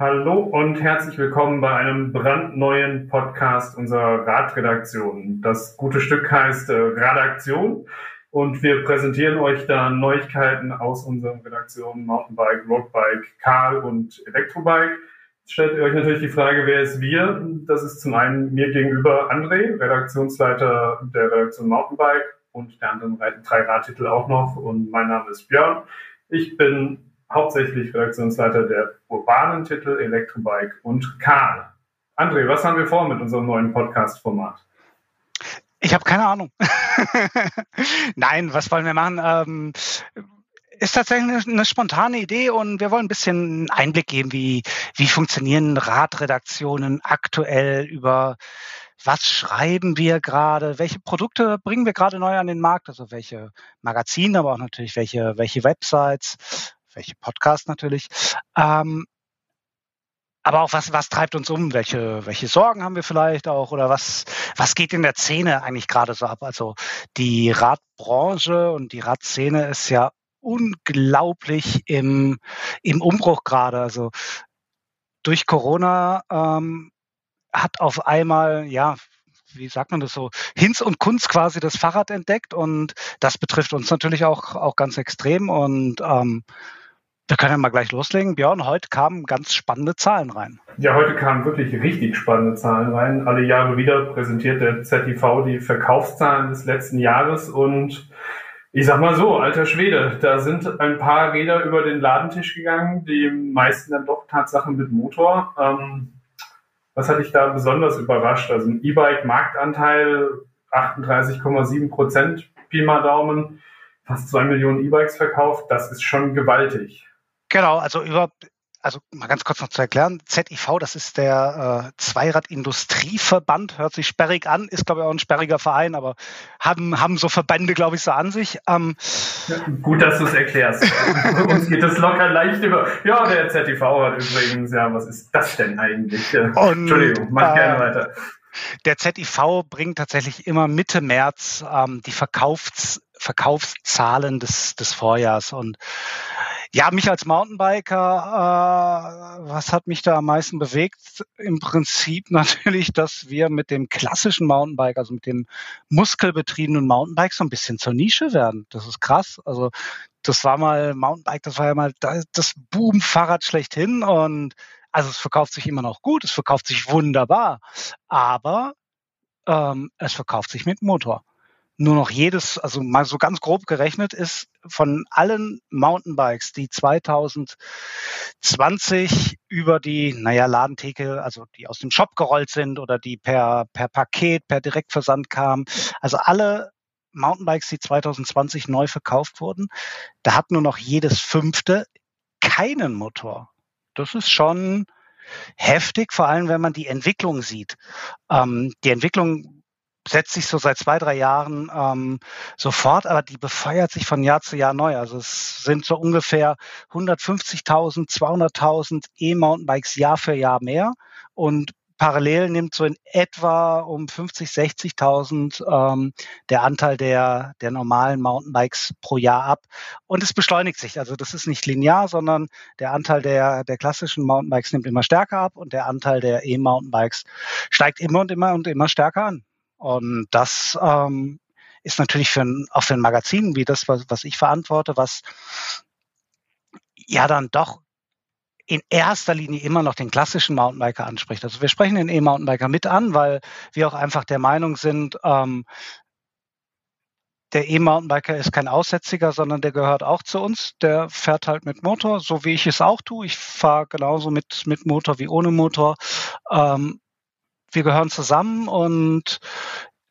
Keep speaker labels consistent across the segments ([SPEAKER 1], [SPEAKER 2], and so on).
[SPEAKER 1] Hallo und herzlich willkommen bei einem brandneuen Podcast unserer Radredaktion. Das gute Stück heißt äh, Radaktion und wir präsentieren euch da Neuigkeiten aus unseren Redaktionen Mountainbike, Roadbike, Karl und Elektrobike. Stellt ihr euch natürlich die Frage, wer ist wir? Das ist zum einen mir gegenüber André, Redaktionsleiter der Redaktion Mountainbike und der anderen drei Radtitel auch noch und mein Name ist Björn. Ich bin hauptsächlich Redaktionsleiter der urbanen Titel Elektrobike und Karl. André, was haben wir vor mit unserem neuen Podcast-Format?
[SPEAKER 2] Ich habe keine Ahnung. Nein, was wollen wir machen? Ähm, ist tatsächlich eine, spontane Idee und wir wollen ein bisschen Einblick geben, wie, wie funktionieren Radredaktionen aktuell über was schreiben wir gerade, welche Produkte bringen wir gerade neu an den Markt, also welche Magazine, aber auch natürlich welche, welche Websites welche Podcasts natürlich. Ähm, aber auch was, was treibt uns um? Welche, welche Sorgen haben wir vielleicht auch? Oder was, was geht in der Szene eigentlich gerade so ab? Also die Radbranche und die Radszene ist ja unglaublich im, im Umbruch gerade. Also durch Corona ähm, hat auf einmal, ja, wie sagt man das so, Hinz und Kunz quasi das Fahrrad entdeckt und das betrifft uns natürlich auch, auch ganz extrem und ähm, wir können ja mal gleich loslegen. Björn, heute kamen ganz spannende Zahlen rein.
[SPEAKER 1] Ja, heute kamen wirklich richtig spannende Zahlen rein. Alle Jahre wieder präsentiert der ZTV die Verkaufszahlen des letzten Jahres und ich sag mal so, alter Schwede, da sind ein paar Räder über den Ladentisch gegangen, die meisten dann doch Tatsachen mit Motor. Ähm, was hat dich da besonders überrascht? Also ein E-Bike-Marktanteil 38,7 Prozent, Pi mal Daumen, fast zwei Millionen E-Bikes verkauft, das ist schon gewaltig.
[SPEAKER 2] Genau, also über, also mal ganz kurz noch zu erklären, ZIV, das ist der äh, Zweiradindustrieverband, hört sich sperrig an, ist glaube ich auch ein sperriger Verein, aber haben, haben so Verbände, glaube ich, so an sich. Ähm,
[SPEAKER 1] gut, dass du es erklärst. uns geht das locker leicht über. Ja, der ZIV hat übrigens, ja, was ist das denn eigentlich? Und, Entschuldigung, mach äh, gerne weiter.
[SPEAKER 2] Der ZIV bringt tatsächlich immer Mitte März ähm, die Verkaufs Verkaufszahlen des, des Vorjahrs und ja, mich als Mountainbiker, äh, was hat mich da am meisten bewegt? Im Prinzip natürlich, dass wir mit dem klassischen Mountainbike, also mit dem muskelbetriebenen Mountainbike so ein bisschen zur Nische werden. Das ist krass. Also das war mal Mountainbike, das war ja mal das Boom-Fahrrad schlechthin und also es verkauft sich immer noch gut, es verkauft sich wunderbar, aber ähm, es verkauft sich mit Motor nur noch jedes, also mal so ganz grob gerechnet ist, von allen Mountainbikes, die 2020 über die, naja, Ladentheke, also die aus dem Shop gerollt sind oder die per, per Paket, per Direktversand kamen, also alle Mountainbikes, die 2020 neu verkauft wurden, da hat nur noch jedes fünfte keinen Motor. Das ist schon heftig, vor allem wenn man die Entwicklung sieht. Ähm, die Entwicklung setzt sich so seit zwei, drei Jahren ähm, sofort, aber die befeuert sich von Jahr zu Jahr neu. Also es sind so ungefähr 150.000, 200.000 E-Mountainbikes Jahr für Jahr mehr und parallel nimmt so in etwa um 50, 60.000 ähm, der Anteil der, der normalen Mountainbikes pro Jahr ab. Und es beschleunigt sich. Also das ist nicht linear, sondern der Anteil der, der klassischen Mountainbikes nimmt immer stärker ab und der Anteil der E-Mountainbikes steigt immer und immer und immer stärker an. Und das ähm, ist natürlich für ein, auch für ein Magazin wie das, was, was ich verantworte, was ja dann doch in erster Linie immer noch den klassischen Mountainbiker anspricht. Also wir sprechen den E-Mountainbiker mit an, weil wir auch einfach der Meinung sind, ähm, der E-Mountainbiker ist kein Aussätziger, sondern der gehört auch zu uns. Der fährt halt mit Motor, so wie ich es auch tue. Ich fahre genauso mit, mit Motor wie ohne Motor. Ähm, wir gehören zusammen und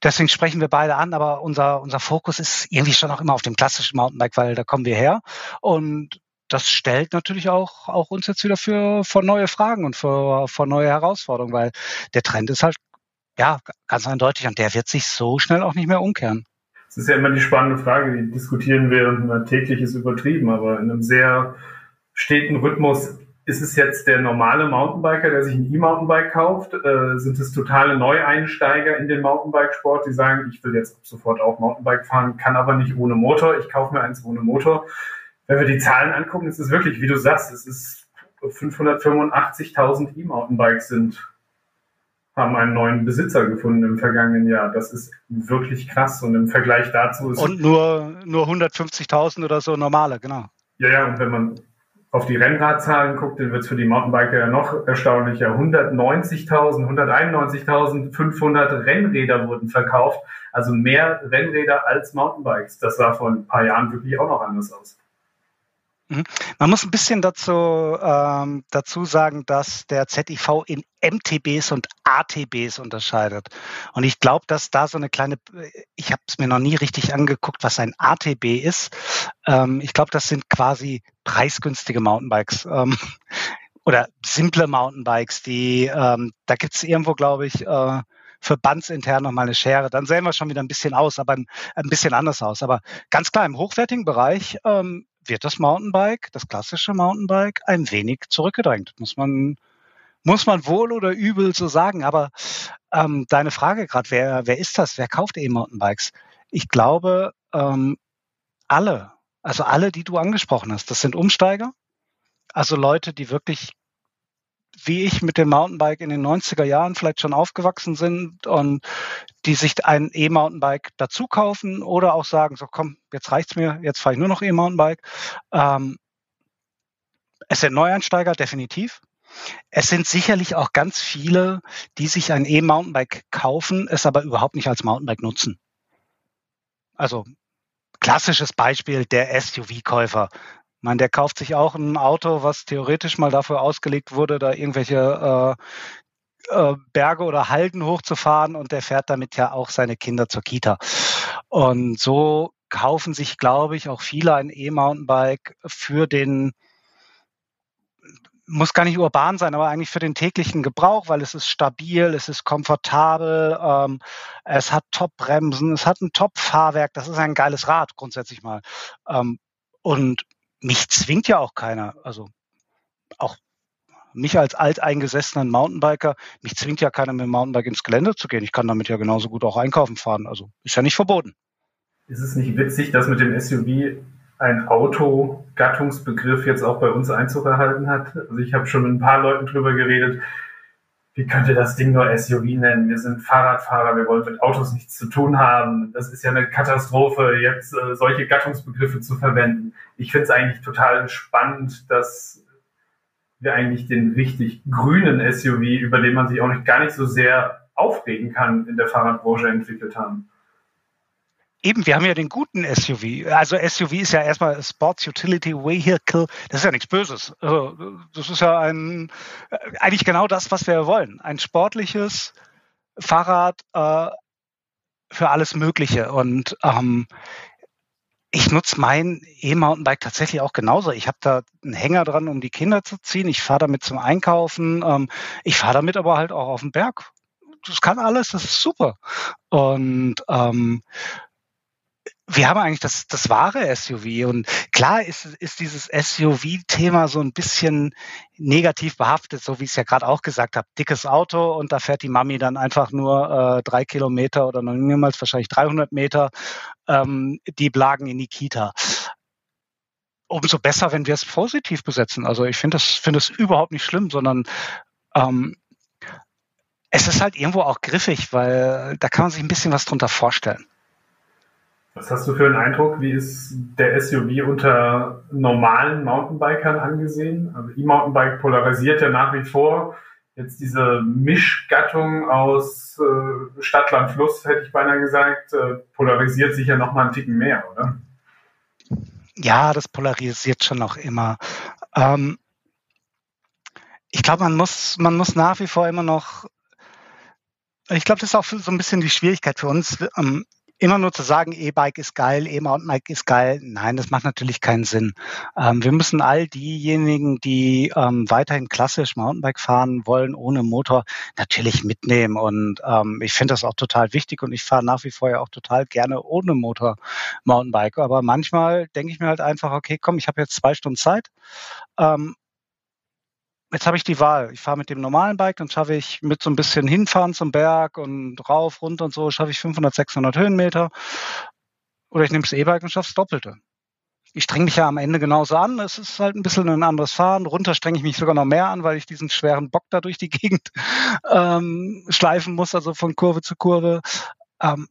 [SPEAKER 2] deswegen sprechen wir beide an, aber unser, unser Fokus ist irgendwie schon auch immer auf dem klassischen Mountainbike, weil da kommen wir her. Und das stellt natürlich auch, auch uns jetzt wieder für, vor neue Fragen und vor, vor neue Herausforderungen, weil der Trend ist halt ja ganz eindeutig und der wird sich so schnell auch nicht mehr umkehren.
[SPEAKER 1] Das ist ja immer die spannende Frage, die diskutieren wir täglich ist übertrieben, aber in einem sehr steten Rhythmus ist es jetzt der normale Mountainbiker, der sich ein E-Mountainbike kauft? Äh, sind es totale Neueinsteiger in den Mountainbikesport, die sagen, ich will jetzt sofort auch Mountainbike fahren, kann aber nicht ohne Motor, ich kaufe mir eins ohne Motor? Wenn wir die Zahlen angucken, ist es wirklich, wie du sagst, es ist 585.000 E-Mountainbikes sind, haben einen neuen Besitzer gefunden im vergangenen Jahr. Das ist wirklich krass und im Vergleich dazu ist.
[SPEAKER 2] Und nur, nur 150.000 oder so normale, genau.
[SPEAKER 1] Ja, ja, und wenn man auf die Rennradzahlen guckt, dann wird es für die Mountainbiker ja noch erstaunlicher. 190.000, 191.500 Rennräder wurden verkauft. Also mehr Rennräder als Mountainbikes. Das sah vor ein paar Jahren wirklich auch noch anders aus.
[SPEAKER 2] Mhm. Man muss ein bisschen dazu, ähm, dazu sagen, dass der ZIV in MTBs und ATBs unterscheidet. Und ich glaube, dass da so eine kleine, ich habe es mir noch nie richtig angeguckt, was ein ATB ist. Ähm, ich glaube, das sind quasi preisgünstige Mountainbikes. Ähm, oder simple Mountainbikes, die, ähm, da gibt es irgendwo, glaube ich, äh, verbandsintern nochmal eine Schere. Dann sehen wir schon wieder ein bisschen aus, aber ein, ein bisschen anders aus. Aber ganz klar, im hochwertigen Bereich ähm, wird das Mountainbike, das klassische Mountainbike, ein wenig zurückgedrängt. Muss man, muss man wohl oder übel so sagen. Aber ähm, deine Frage gerade, wer, wer ist das? Wer kauft E-Mountainbikes? Ich glaube, ähm, alle, also alle, die du angesprochen hast, das sind Umsteiger. Also Leute, die wirklich wie ich mit dem Mountainbike in den 90er Jahren vielleicht schon aufgewachsen sind und die sich ein E-Mountainbike dazu kaufen oder auch sagen, so komm, jetzt reicht's mir, jetzt fahre ich nur noch E-Mountainbike. Ähm, es sind Neueinsteiger, definitiv. Es sind sicherlich auch ganz viele, die sich ein E-Mountainbike kaufen, es aber überhaupt nicht als Mountainbike nutzen. Also klassisches Beispiel der SUV-Käufer. Ich meine, der kauft sich auch ein Auto, was theoretisch mal dafür ausgelegt wurde, da irgendwelche äh, äh, Berge oder Halden hochzufahren und der fährt damit ja auch seine Kinder zur Kita. Und so kaufen sich, glaube ich, auch viele ein E-Mountainbike für den muss gar nicht urban sein, aber eigentlich für den täglichen Gebrauch, weil es ist stabil, es ist komfortabel, ähm, es hat Top-Bremsen, es hat ein Top-Fahrwerk, das ist ein geiles Rad grundsätzlich mal. Ähm, und mich zwingt ja auch keiner, also auch mich als alteingesessenen Mountainbiker, mich zwingt ja keiner mit dem Mountainbike ins Gelände zu gehen. Ich kann damit ja genauso gut auch einkaufen fahren. Also ist ja nicht verboten.
[SPEAKER 1] Ist es nicht witzig, dass mit dem SUV ein Auto-Gattungsbegriff jetzt auch bei uns Einzug erhalten hat? Also ich habe schon mit ein paar Leuten drüber geredet, wie könnt ihr das Ding nur SUV nennen? Wir sind Fahrradfahrer, wir wollen mit Autos nichts zu tun haben. Das ist ja eine Katastrophe, jetzt äh, solche Gattungsbegriffe zu verwenden. Ich finde es eigentlich total spannend, dass wir eigentlich den richtig grünen SUV, über den man sich auch nicht, gar nicht so sehr aufregen kann, in der Fahrradbranche entwickelt haben.
[SPEAKER 2] Eben, wir haben ja den guten SUV. Also SUV ist ja erstmal Sports Utility Vehicle. Das ist ja nichts Böses. Also, das ist ja ein, äh, eigentlich genau das, was wir wollen. Ein sportliches Fahrrad äh, für alles Mögliche. Und ähm, ich nutze mein E-Mountainbike tatsächlich auch genauso. Ich habe da einen Hänger dran, um die Kinder zu ziehen. Ich fahre damit zum Einkaufen. Ähm, ich fahre damit aber halt auch auf den Berg. Das kann alles, das ist super. Und ähm, wir haben eigentlich das, das wahre SUV. Und klar ist, ist dieses SUV-Thema so ein bisschen negativ behaftet, so wie ich es ja gerade auch gesagt habe. Dickes Auto und da fährt die Mami dann einfach nur äh, drei Kilometer oder noch niemals wahrscheinlich 300 Meter ähm, die Blagen in die Kita. Umso besser, wenn wir es positiv besetzen. Also ich finde das, finde es überhaupt nicht schlimm, sondern ähm, es ist halt irgendwo auch griffig, weil da kann man sich ein bisschen was drunter vorstellen.
[SPEAKER 1] Was hast du für einen Eindruck? Wie ist der SUV unter normalen Mountainbikern angesehen? Also E-Mountainbike polarisiert ja nach wie vor. Jetzt diese Mischgattung aus äh, Stadt, Land, Fluss, hätte ich beinahe gesagt, äh, polarisiert sich ja noch mal einen Ticken mehr, oder?
[SPEAKER 2] Ja, das polarisiert schon noch immer. Ähm, ich glaube, man muss, man muss nach wie vor immer noch ich glaube, das ist auch so ein bisschen die Schwierigkeit für uns. Ähm, immer nur zu sagen, E-Bike ist geil, E-Mountainbike ist geil, nein, das macht natürlich keinen Sinn. Ähm, wir müssen all diejenigen, die ähm, weiterhin klassisch Mountainbike fahren wollen, ohne Motor, natürlich mitnehmen. Und ähm, ich finde das auch total wichtig und ich fahre nach wie vor ja auch total gerne ohne Motor Mountainbike. Aber manchmal denke ich mir halt einfach, okay, komm, ich habe jetzt zwei Stunden Zeit. Jetzt habe ich die Wahl. Ich fahre mit dem normalen Bike, dann schaffe ich mit so ein bisschen hinfahren zum Berg und rauf, runter und so, schaffe ich 500, 600 Höhenmeter. Oder ich nehme das E-Bike und schaffe das Doppelte. ich streng mich ja am Ende genauso an. Es ist halt ein bisschen ein anderes Fahren. Runter strenge ich mich sogar noch mehr an, weil ich diesen schweren Bock da durch die Gegend ähm, schleifen muss, also von Kurve zu Kurve. Ähm,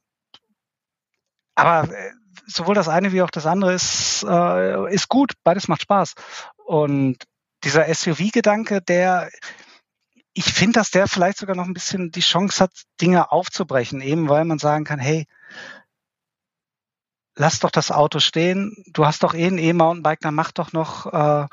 [SPEAKER 2] aber äh, sowohl das eine wie auch das andere ist, äh, ist gut. Beides macht Spaß. Und dieser SUV-Gedanke, der, ich finde, dass der vielleicht sogar noch ein bisschen die Chance hat, Dinge aufzubrechen, eben weil man sagen kann, hey, lass doch das Auto stehen. Du hast doch eh ein E-Mountainbike, dann mach doch noch, äh,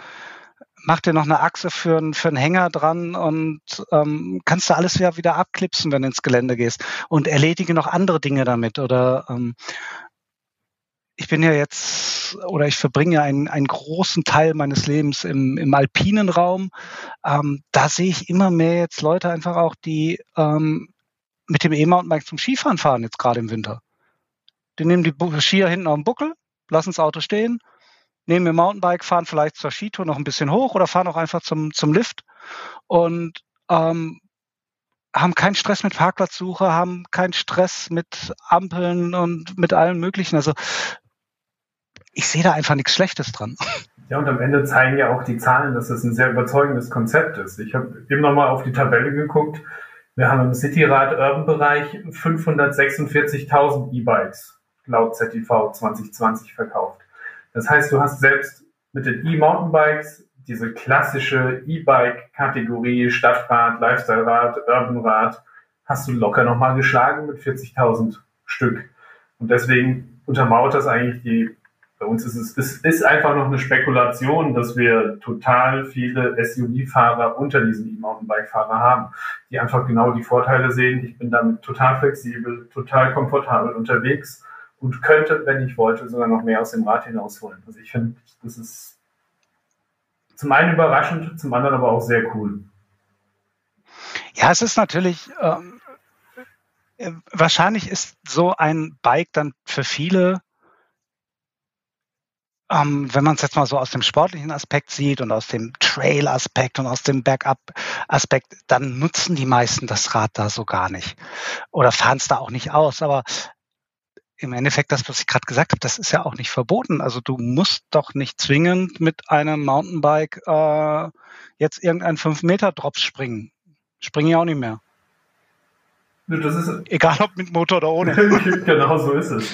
[SPEAKER 2] mach dir noch eine Achse für, für einen Hänger dran und ähm, kannst du alles wieder, wieder abklipsen, wenn du ins Gelände gehst und erledige noch andere Dinge damit oder ähm, ich bin ja jetzt oder ich verbringe einen, einen großen Teil meines Lebens im, im alpinen Raum. Ähm, da sehe ich immer mehr jetzt Leute einfach auch, die ähm, mit dem E-Mountainbike zum Skifahren fahren, jetzt gerade im Winter. Die nehmen die Skier hinten auf dem Buckel, lassen das Auto stehen, nehmen ihr Mountainbike, fahren vielleicht zur Skitour noch ein bisschen hoch oder fahren auch einfach zum, zum Lift und ähm, haben keinen Stress mit Parkplatzsuche, haben keinen Stress mit Ampeln und mit allem Möglichen. Also ich sehe da einfach nichts Schlechtes dran.
[SPEAKER 1] Ja, und am Ende zeigen ja auch die Zahlen, dass das ein sehr überzeugendes Konzept ist. Ich habe eben nochmal auf die Tabelle geguckt. Wir haben im Cityrad-Urban-Bereich 546.000 E-Bikes laut ZTV 2020 verkauft. Das heißt, du hast selbst mit den E-Mountainbikes diese klassische E-Bike-Kategorie Stadtrad, Lifestyle-Rad, Urban-Rad, hast du locker nochmal geschlagen mit 40.000 Stück. Und deswegen untermauert das eigentlich die, bei uns ist es, es ist einfach noch eine Spekulation, dass wir total viele SUV-Fahrer unter diesen E-Mountainbike-Fahrer haben, die einfach genau die Vorteile sehen. Ich bin damit total flexibel, total komfortabel unterwegs und könnte, wenn ich wollte, sogar noch mehr aus dem Rad hinausholen. Also ich finde, das ist zum einen überraschend, zum anderen aber auch sehr cool.
[SPEAKER 2] Ja, es ist natürlich, ähm, äh, wahrscheinlich ist so ein Bike dann für viele, ähm, wenn man es jetzt mal so aus dem sportlichen Aspekt sieht und aus dem Trail-Aspekt und aus dem Bergab-Aspekt, dann nutzen die meisten das Rad da so gar nicht oder fahren es da auch nicht aus. Aber im Endeffekt das, was ich gerade gesagt habe, das ist ja auch nicht verboten. Also du musst doch nicht zwingend mit einem Mountainbike äh, jetzt irgendeinen 5-Meter-Drops springen. Springen ja auch nicht mehr. Das ist, Egal ob mit Motor oder ohne.
[SPEAKER 1] genau so ist es.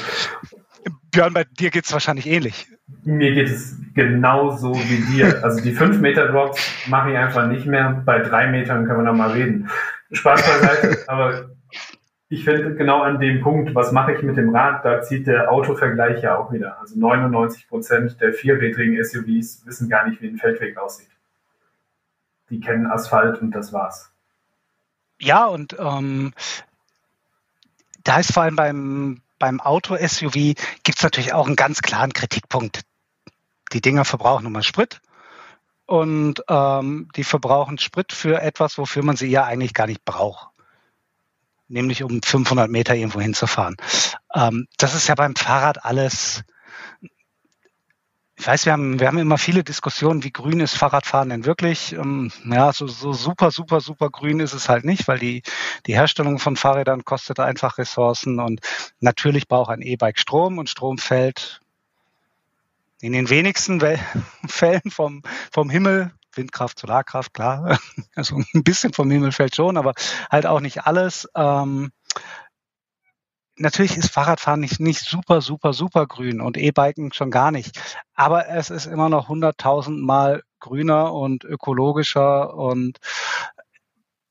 [SPEAKER 2] Björn, bei dir geht es wahrscheinlich ähnlich.
[SPEAKER 1] Mir geht es genauso wie dir. Also die 5 Meter Drops mache ich einfach nicht mehr. Bei drei Metern können wir noch mal reden. Spaß beiseite. Aber ich finde genau an dem Punkt, was mache ich mit dem Rad, da zieht der Autovergleich ja auch wieder. Also 99 Prozent der vierrädrigen SUVs wissen gar nicht, wie ein Feldweg aussieht. Die kennen Asphalt und das war's.
[SPEAKER 2] Ja, und ähm, da ist vor allem beim, beim Auto-SUV gibt es natürlich auch einen ganz klaren Kritikpunkt. Die Dinger verbrauchen mal Sprit und ähm, die verbrauchen Sprit für etwas, wofür man sie ja eigentlich gar nicht braucht nämlich um 500 Meter irgendwo hinzufahren. Ähm, das ist ja beim Fahrrad alles. Ich weiß, wir haben, wir haben immer viele Diskussionen, wie grün ist Fahrradfahren denn wirklich? Ähm, ja, so, so super, super, super grün ist es halt nicht, weil die, die Herstellung von Fahrrädern kostet einfach Ressourcen und natürlich braucht ein E-Bike Strom und Strom fällt in den wenigsten Fällen vom, vom Himmel Windkraft, Solarkraft, klar. Also ein bisschen vom Himmel fällt schon, aber halt auch nicht alles. Ähm, natürlich ist Fahrradfahren nicht, nicht super, super, super grün und E-Biken schon gar nicht. Aber es ist immer noch hunderttausend Mal grüner und ökologischer und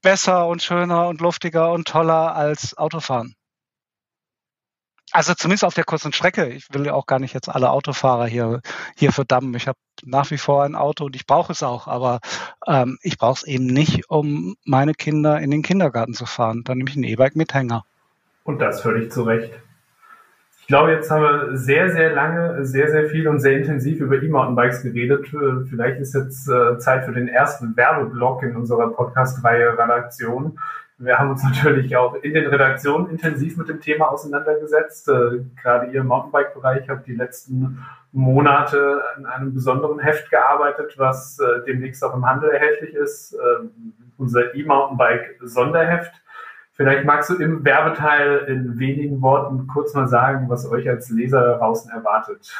[SPEAKER 2] besser und schöner und luftiger und toller als Autofahren. Also zumindest auf der kurzen Strecke. Ich will auch gar nicht jetzt alle Autofahrer hier, hier verdammen. Ich habe nach wie vor ein Auto und ich brauche es auch, aber ähm, ich brauche es eben nicht, um meine Kinder in den Kindergarten zu fahren. Dann nehme ich ein E-Bike mit Hänger.
[SPEAKER 1] Und das völlig zu Recht. Ich glaube, jetzt haben wir sehr, sehr lange, sehr, sehr viel und sehr intensiv über E-Mountainbikes geredet. Vielleicht ist jetzt äh, Zeit für den ersten Werbeblock in unserer Podcast-Reihe Redaktion. Wir haben uns natürlich auch in den Redaktionen intensiv mit dem Thema auseinandergesetzt. Äh, gerade ihr im Mountainbike-Bereich habt die letzten Monate an einem besonderen Heft gearbeitet, was äh, demnächst auch im Handel erhältlich ist. Äh, unser E-Mountainbike-Sonderheft. Vielleicht magst du im Werbeteil in wenigen Worten kurz mal sagen, was euch als Leser draußen erwartet.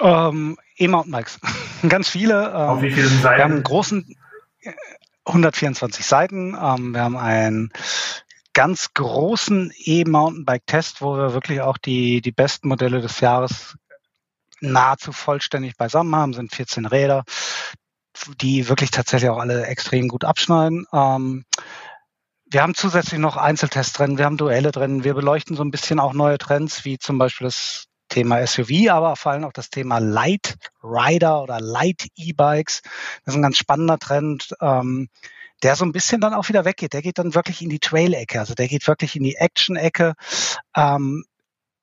[SPEAKER 2] Ähm, E-Mountainbikes. Ganz viele. Ähm,
[SPEAKER 1] Auf wie vielen Seiten?
[SPEAKER 2] Wir haben einen großen 124 Seiten. Ähm, wir haben einen ganz großen E-Mountainbike-Test, wo wir wirklich auch die, die besten Modelle des Jahres nahezu vollständig beisammen haben, sind 14 Räder, die wirklich tatsächlich auch alle extrem gut abschneiden. Ähm, wir haben zusätzlich noch Einzeltests drin, wir haben Duelle drin, wir beleuchten so ein bisschen auch neue Trends, wie zum Beispiel das Thema SUV, aber vor allem auch das Thema Light Rider oder Light E-Bikes. Das ist ein ganz spannender Trend, ähm, der so ein bisschen dann auch wieder weggeht. Der geht dann wirklich in die Trail-Ecke, also der geht wirklich in die Action-Ecke. Ähm,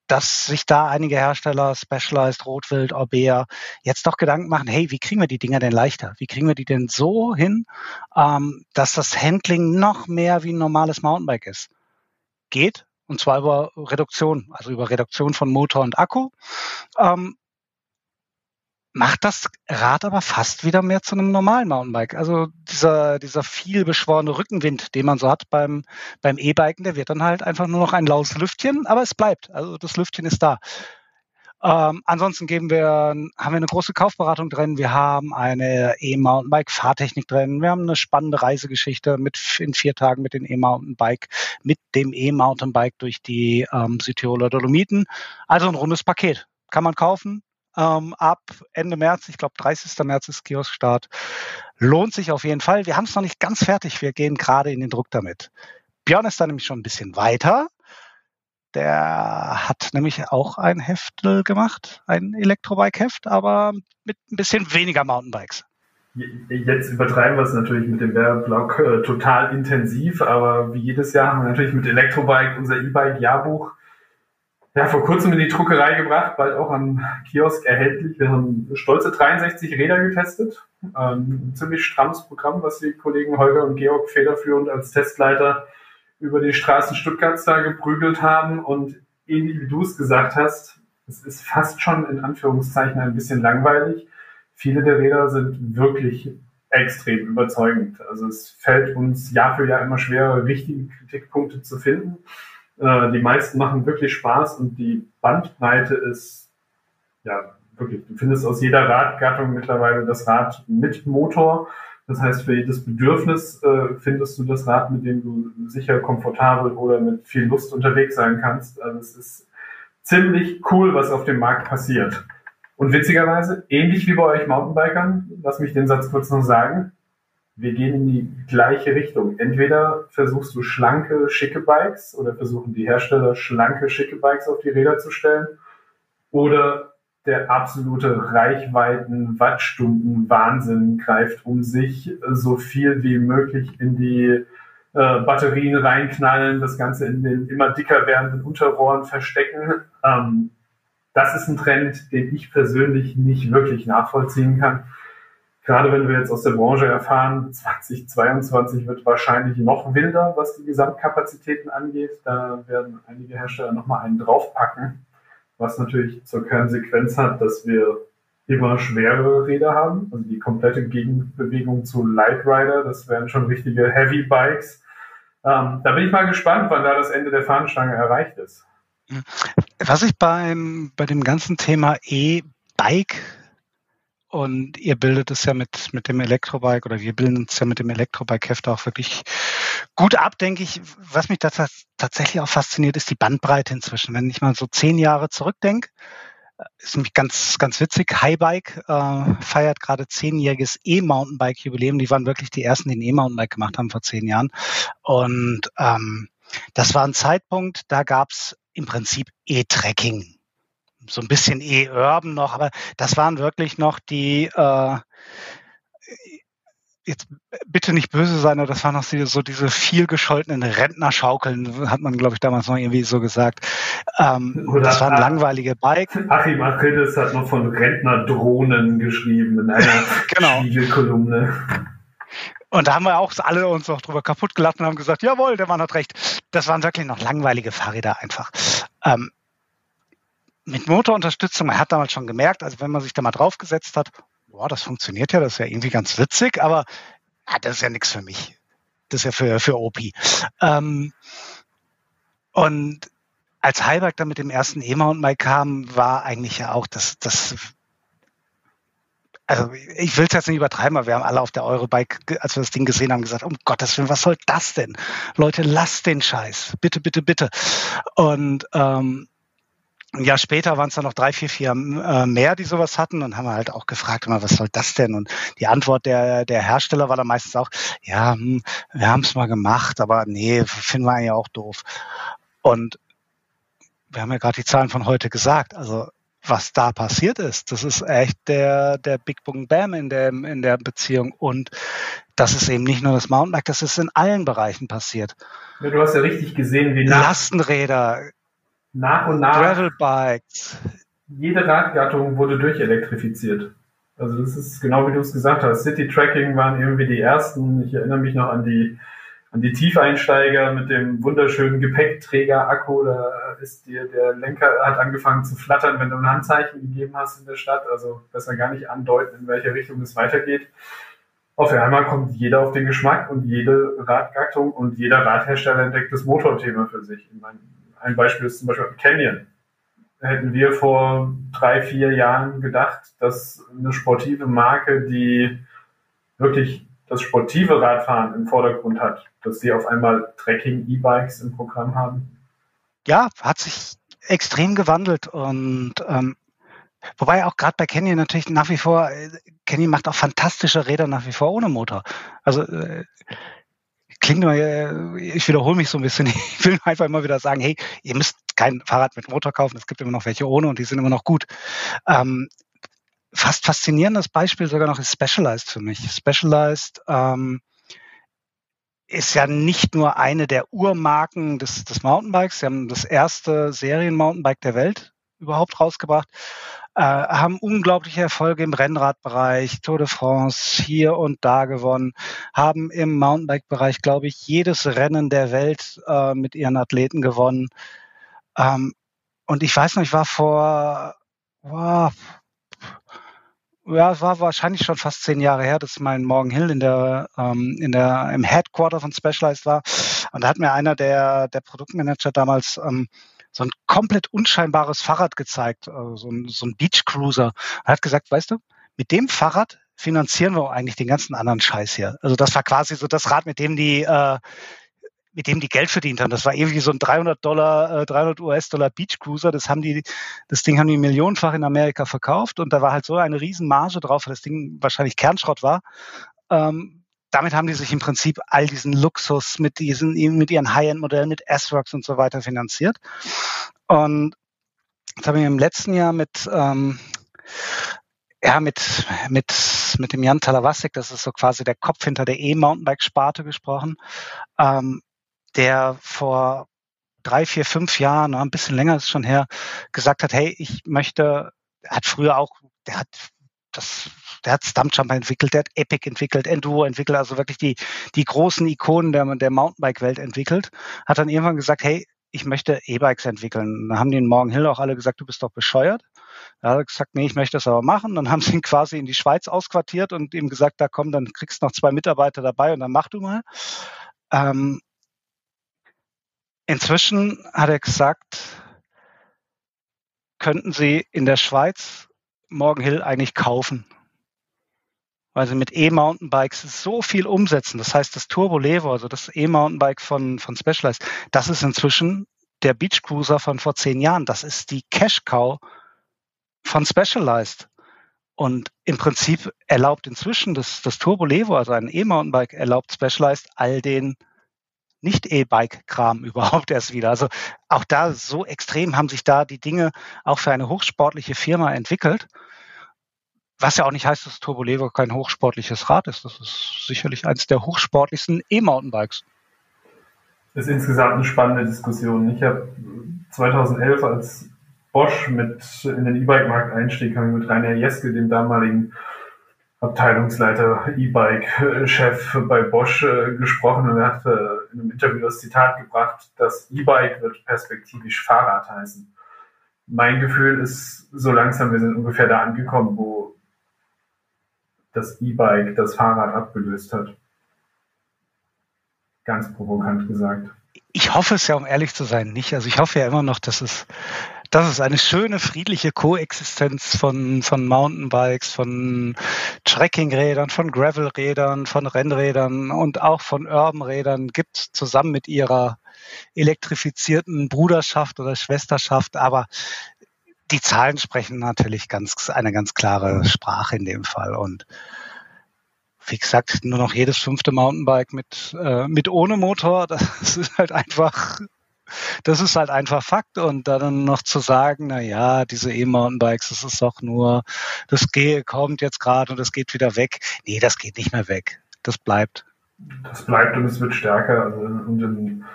[SPEAKER 2] dass sich da einige Hersteller, Specialized, Rotwild, Orbea, jetzt doch Gedanken machen, hey, wie kriegen wir die Dinger denn leichter? Wie kriegen wir die denn so hin, ähm, dass das Handling noch mehr wie ein normales Mountainbike ist? Geht, und zwar über Reduktion, also über Reduktion von Motor und Akku. Ähm, macht das Rad aber fast wieder mehr zu einem normalen Mountainbike. Also dieser, dieser viel beschworene Rückenwind, den man so hat beim, beim E-Biken, der wird dann halt einfach nur noch ein laues Lüftchen, aber es bleibt. Also das Lüftchen ist da. Ähm, ansonsten geben wir, haben wir eine große Kaufberatung drin. Wir haben eine E-Mountainbike-Fahrtechnik drin. Wir haben eine spannende Reisegeschichte mit in vier Tagen mit dem E-Mountainbike, mit dem E-Mountainbike durch die ähm, Südtiroler Dolomiten. Also ein rundes Paket. Kann man kaufen, ähm, ab Ende März, ich glaube 30. März ist Kioskstart. Lohnt sich auf jeden Fall. Wir haben es noch nicht ganz fertig. Wir gehen gerade in den Druck damit. Björn ist da nämlich schon ein bisschen weiter. Der hat nämlich auch ein Heftel gemacht, ein Elektrobike-Heft, aber mit ein bisschen weniger Mountainbikes.
[SPEAKER 1] Jetzt übertreiben wir es natürlich mit dem Werbeblock äh, total intensiv, aber wie jedes Jahr haben wir natürlich mit Elektrobike unser E-Bike-Jahrbuch ja, vor kurzem in die Druckerei gebracht, bald auch am Kiosk erhältlich. Wir haben stolze 63 Räder getestet. Ähm, ein ziemlich strammes Programm, was die Kollegen Holger und Georg federführend als Testleiter über die Straßen Stuttgarts da geprügelt haben. Und ähnlich wie du es gesagt hast, es ist fast schon in Anführungszeichen ein bisschen langweilig. Viele der Räder sind wirklich extrem überzeugend. Also es fällt uns Jahr für Jahr immer schwerer, richtige Kritikpunkte zu finden. Äh, die meisten machen wirklich Spaß und die Bandbreite ist, ja, wirklich, du findest aus jeder Radgattung mittlerweile das Rad mit Motor. Das heißt, für jedes Bedürfnis äh, findest du das Rad, mit dem du sicher komfortabel oder mit viel Lust unterwegs sein kannst. Also es ist ziemlich cool, was auf dem Markt passiert. Und witzigerweise, ähnlich wie bei euch Mountainbikern, lass mich den Satz kurz noch sagen, wir gehen in die gleiche Richtung. Entweder versuchst du schlanke, schicke Bikes oder versuchen die Hersteller schlanke, schicke Bikes auf die Räder zu stellen oder der absolute Reichweiten, Wattstunden Wahnsinn greift um sich, so viel wie möglich in die äh, Batterien reinknallen, das Ganze in den immer dicker werdenden Unterrohren verstecken. Ähm, das ist ein Trend, den ich persönlich nicht wirklich nachvollziehen kann gerade wenn wir jetzt aus der Branche erfahren, 2022 wird wahrscheinlich noch wilder, was die Gesamtkapazitäten angeht. Da werden einige Hersteller nochmal einen draufpacken, was natürlich zur Konsequenz hat, dass wir immer schwerere Räder haben, also die komplette Gegenbewegung zu Light Rider, das wären schon richtige Heavy Bikes. Ähm, da bin ich mal gespannt, wann da das Ende der Fahnenstange erreicht ist.
[SPEAKER 2] Was ich beim, bei dem ganzen Thema E-Bike und ihr bildet es ja mit, mit dem Elektrobike oder wir bilden uns ja mit dem Elektrobike-Heft auch wirklich gut ab, denke ich. Was mich tatsächlich auch fasziniert, ist die Bandbreite inzwischen. Wenn ich mal so zehn Jahre zurückdenke, ist nämlich ganz, ganz witzig. Highbike äh, feiert gerade zehnjähriges E-Mountainbike-Jubiläum. Die waren wirklich die ersten, die ein E-Mountainbike gemacht haben vor zehn Jahren. Und ähm, das war ein Zeitpunkt, da gab's im Prinzip E-Tracking so ein bisschen E-Urban noch, aber das waren wirklich noch die, äh, jetzt bitte nicht böse sein, aber das waren noch so diese viel gescholtenen Rentnerschaukeln, hat man, glaube ich, damals noch irgendwie so gesagt. Ähm, das waren langweilige Bike.
[SPEAKER 1] Achim Achilles hat noch von Rentnerdrohnen geschrieben in einer genau. Spiegelkolumne.
[SPEAKER 2] Und da haben wir auch alle uns noch drüber kaputt gelacht und haben gesagt, jawohl, der Mann hat recht. Das waren wirklich noch langweilige Fahrräder einfach. Ähm, mit Motorunterstützung, man hat damals schon gemerkt, also wenn man sich da mal draufgesetzt hat, boah, das funktioniert ja, das ist ja irgendwie ganz witzig, aber ah, das ist ja nichts für mich. Das ist ja für, für OP. Ähm, und als Heiberg dann mit dem ersten E-Mountainbike kam, war eigentlich ja auch das, das also ich will es jetzt nicht übertreiben, aber wir haben alle auf der Eurobike, als wir das Ding gesehen haben, gesagt, um Gottes Willen, was soll das denn? Leute, lasst den Scheiß. Bitte, bitte, bitte. Und ähm, ein Jahr später waren es dann noch drei, vier, vier äh, mehr, die sowas hatten und haben halt auch gefragt, immer, was soll das denn? Und die Antwort der, der Hersteller war dann meistens auch, ja, hm, wir haben es mal gemacht, aber nee, finden wir eigentlich auch doof. Und wir haben ja gerade die Zahlen von heute gesagt. Also was da passiert ist. Das ist echt der, der Big Bang Bam in der, in der Beziehung. Und das ist eben nicht nur das Mountainbike, das ist in allen Bereichen passiert.
[SPEAKER 1] Ja, du hast ja richtig gesehen, wie
[SPEAKER 2] Lastenräder,
[SPEAKER 1] nach und nach
[SPEAKER 2] Gravelbikes.
[SPEAKER 1] Jede Radgattung wurde durchelektrifiziert. Also das ist genau wie du es gesagt hast. City Tracking waren irgendwie die ersten. Ich erinnere mich noch an die an die Tiefeinsteiger mit dem wunderschönen Gepäckträger-Akku, da ist dir der Lenker hat angefangen zu flattern, wenn du ein Handzeichen gegeben hast in der Stadt. Also besser gar nicht andeuten, in welche Richtung es weitergeht. Auf einmal kommt jeder auf den Geschmack und jede Radgattung und jeder Radhersteller entdeckt das Motorthema für sich. Ein Beispiel ist zum Beispiel Canyon. Hätten wir vor drei, vier Jahren gedacht, dass eine sportive Marke, die wirklich das sportive Radfahren im Vordergrund hat, dass sie auf einmal Trekking-E-Bikes im Programm haben?
[SPEAKER 2] Ja, hat sich extrem gewandelt und ähm, wobei auch gerade bei Canyon natürlich nach wie vor, äh, Canyon macht auch fantastische Räder nach wie vor ohne Motor. Also äh, klingt immer, äh, ich wiederhole mich so ein bisschen, ich will einfach immer wieder sagen, hey, ihr müsst kein Fahrrad mit Motor kaufen, es gibt immer noch welche ohne und die sind immer noch gut. Ähm, fast faszinierendes Beispiel sogar noch ist Specialized für mich. Specialized ähm, ist ja nicht nur eine der Urmarken des, des Mountainbikes. Sie haben das erste Serien-Mountainbike der Welt überhaupt rausgebracht, äh, haben unglaubliche Erfolge im Rennradbereich, Tour de France hier und da gewonnen, haben im Mountainbike-Bereich, glaube ich, jedes Rennen der Welt äh, mit ihren Athleten gewonnen. Ähm, und ich weiß noch, ich war vor, wow, ja, es war wahrscheinlich schon fast zehn Jahre her, dass mein Morgan Hill in der, ähm, in der, im Headquarter von Specialized war. Und da hat mir einer der, der Produktmanager damals ähm, so ein komplett unscheinbares Fahrrad gezeigt, also so ein, so ein Beach Cruiser. Er hat gesagt, weißt du, mit dem Fahrrad finanzieren wir eigentlich den ganzen anderen Scheiß hier. Also das war quasi so das Rad, mit dem die äh, mit dem die Geld verdient haben. Das war irgendwie so ein 300 Dollar, äh, 300 US-Dollar Beach Cruiser. Das haben die, das Ding haben die millionenfach in Amerika verkauft und da war halt so eine riesen Marge drauf, weil das Ding wahrscheinlich Kernschrott war. Ähm, damit haben die sich im Prinzip all diesen Luxus mit diesen, mit ihren High-End-Modellen, mit S-Works und so weiter finanziert. Und das haben wir im letzten Jahr mit, ähm, ja, mit, mit, mit dem Jan Talavasek, das ist so quasi der Kopf hinter der E-Mountainbike-Sparte gesprochen. Ähm, der vor drei, vier, fünf Jahren, ein bisschen länger ist schon her, gesagt hat, hey, ich möchte, hat früher auch, der hat das, der hat Stumpjumper entwickelt, der hat Epic entwickelt, Enduro entwickelt, also wirklich die, die großen Ikonen der, der Mountainbike-Welt entwickelt, hat dann irgendwann gesagt, hey, ich möchte E-Bikes entwickeln. Dann haben die in Morgan Hill auch alle gesagt, du bist doch bescheuert. Er hat gesagt, nee, ich möchte das aber machen. Dann haben sie ihn quasi in die Schweiz ausquartiert und ihm gesagt, da komm, dann kriegst du noch zwei Mitarbeiter dabei und dann mach du mal. Ähm, Inzwischen hat er gesagt, könnten Sie in der Schweiz Morgan Hill eigentlich kaufen, weil sie mit E-Mountainbikes so viel umsetzen. Das heißt, das Turbo Levo, also das E-Mountainbike von, von Specialized, das ist inzwischen der Beach Cruiser von vor zehn Jahren. Das ist die Cash Cow von Specialized. Und im Prinzip erlaubt inzwischen das, das Turbo Levo, also ein E-Mountainbike, erlaubt Specialized all den nicht E-Bike-Kram überhaupt erst wieder. Also auch da so extrem haben sich da die Dinge auch für eine hochsportliche Firma entwickelt. Was ja auch nicht heißt, dass Turbo Levo kein hochsportliches Rad ist. Das ist sicherlich eines der hochsportlichsten E-Mountainbikes.
[SPEAKER 1] Das ist insgesamt eine spannende Diskussion. Ich habe 2011 als Bosch mit in den E-Bike-Markt einstieg, habe ich mit Rainer Jeske, dem damaligen Abteilungsleiter E-Bike-Chef bei Bosch äh, gesprochen und er hat äh, in einem Interview das Zitat gebracht, das E-Bike wird perspektivisch Fahrrad heißen. Mein Gefühl ist, so langsam, wir sind ungefähr da angekommen, wo das E-Bike das Fahrrad abgelöst hat. Ganz provokant gesagt.
[SPEAKER 2] Ich hoffe es ja, um ehrlich zu sein, nicht. Also ich hoffe ja immer noch, dass es, dass es eine schöne, friedliche Koexistenz von, von Mountainbikes, von Trekkingrädern, von Gravelrädern, von Rennrädern und auch von Urbanrädern gibt, zusammen mit ihrer elektrifizierten Bruderschaft oder Schwesterschaft. Aber die Zahlen sprechen natürlich ganz, eine ganz klare Sprache in dem Fall. Und wie gesagt, nur noch jedes fünfte Mountainbike mit, äh, mit ohne Motor, das ist halt einfach, das ist halt einfach Fakt. Und dann noch zu sagen, na ja, diese E-Mountainbikes, das ist doch nur, das geht, kommt jetzt gerade und das geht wieder weg. Nee, das geht nicht mehr weg. Das bleibt.
[SPEAKER 1] Das bleibt und es wird stärker. Also, und im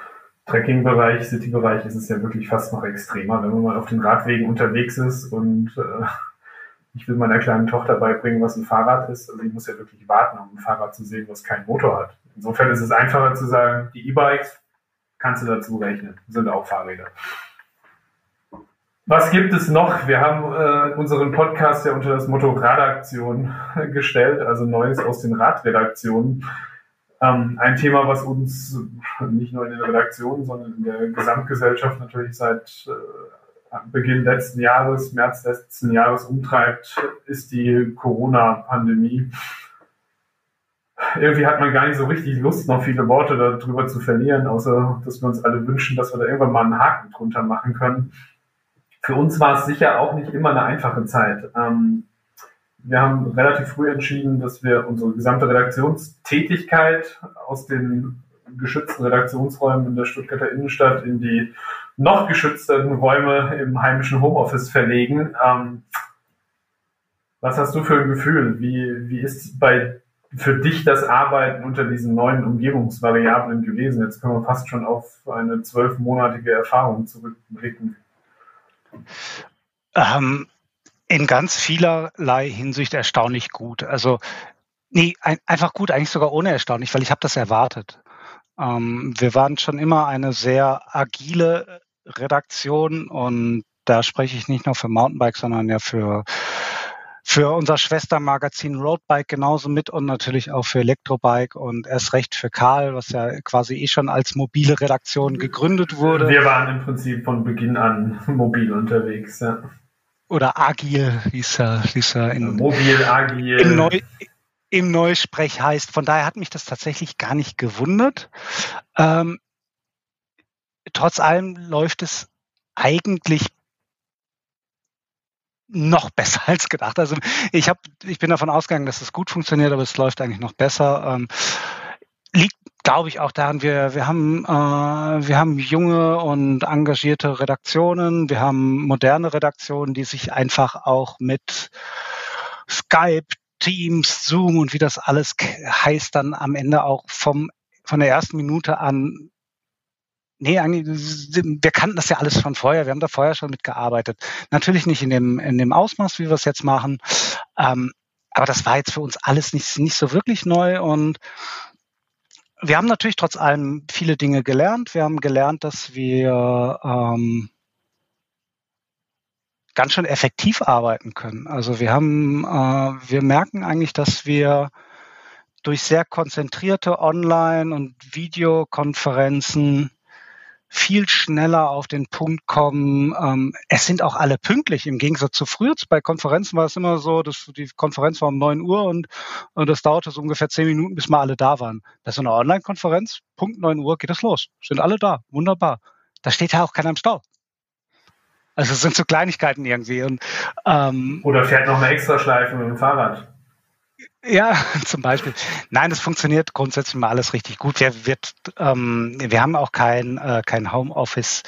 [SPEAKER 1] Trekking-Bereich, City-Bereich ist es ja wirklich fast noch extremer, wenn man mal auf den Radwegen unterwegs ist und äh, ich will meiner kleinen Tochter beibringen, was ein Fahrrad ist. Also ich muss ja wirklich warten, um ein Fahrrad zu sehen, was keinen Motor hat. Insofern ist es einfacher zu sagen, die E-Bikes kannst du dazu rechnen, sind auch Fahrräder. Was gibt es noch? Wir haben äh, unseren Podcast ja unter das Motto Radaktion gestellt, also Neues aus den Radredaktionen. Ähm, ein Thema, was uns nicht nur in den Redaktionen, sondern in der Gesamtgesellschaft natürlich seit äh, Beginn letzten Jahres, März letzten Jahres umtreibt, ist die Corona-Pandemie. Irgendwie hat man gar nicht so richtig Lust, noch viele Worte darüber zu verlieren, außer dass wir uns alle wünschen, dass wir da irgendwann mal einen Haken drunter machen können. Für uns war es sicher auch nicht immer eine einfache Zeit. Ähm, wir haben relativ früh entschieden, dass wir unsere gesamte Redaktionstätigkeit aus den geschützten Redaktionsräumen in der Stuttgarter Innenstadt in die noch geschützten Räume im heimischen Homeoffice verlegen. Ähm, was hast du für ein Gefühl? Wie, wie ist bei für dich das Arbeiten unter diesen neuen Umgebungsvariablen gewesen? Jetzt können wir fast schon auf eine zwölfmonatige Erfahrung zurückblicken.
[SPEAKER 2] Ähm, in ganz vielerlei Hinsicht erstaunlich gut. Also nee, ein, einfach gut, eigentlich sogar ohne erstaunlich, weil ich habe das erwartet. Ähm, wir waren schon immer eine sehr agile Redaktion und da spreche ich nicht nur für Mountainbike, sondern ja für für unser Schwestermagazin Roadbike genauso mit und natürlich auch für Elektrobike und erst recht für Karl, was ja quasi eh schon als mobile Redaktion gegründet wurde.
[SPEAKER 1] Wir waren im Prinzip von Beginn an mobil unterwegs, ja.
[SPEAKER 2] Oder agil, hieß er, hieß er in,
[SPEAKER 1] mobil, agil.
[SPEAKER 2] Im, Neu, im Neusprech heißt. Von daher hat mich das tatsächlich gar nicht gewundert. Ähm, trotz allem läuft es eigentlich noch besser als gedacht. Also ich habe, ich bin davon ausgegangen, dass es gut funktioniert, aber es läuft eigentlich noch besser. Ähm, liegt, glaube ich, auch daran, wir, wir haben, äh, wir haben junge und engagierte Redaktionen, wir haben moderne Redaktionen, die sich einfach auch mit Skype, Teams, Zoom und wie das alles heißt, dann am Ende auch vom von der ersten Minute an Nee, eigentlich, wir kannten das ja alles von vorher. Wir haben da vorher schon mitgearbeitet. Natürlich nicht in dem, in dem Ausmaß, wie wir es jetzt machen. Ähm, aber das war jetzt für uns alles nicht, nicht so wirklich neu und wir haben natürlich trotz allem viele Dinge gelernt. Wir haben gelernt, dass wir ähm, ganz schön effektiv arbeiten können. Also wir haben, äh, wir merken eigentlich, dass wir durch sehr konzentrierte Online- und Videokonferenzen viel schneller auf den Punkt kommen. Ähm, es sind auch alle pünktlich im Gegensatz zu früher. Bei Konferenzen war es immer so, dass die Konferenz war um neun Uhr und, und das dauerte so ungefähr zehn Minuten, bis mal alle da waren. Das ist eine Online-Konferenz. Punkt neun Uhr geht es los. Sind alle da. Wunderbar. Da steht ja auch keiner im Stau. Also es sind so Kleinigkeiten irgendwie. Und,
[SPEAKER 1] ähm, Oder fährt noch eine Extraschleife mit dem Fahrrad.
[SPEAKER 2] Ja, zum Beispiel. Nein, es funktioniert grundsätzlich mal alles richtig gut. Wir, wird, ähm, wir haben auch kein, äh, kein Homeoffice.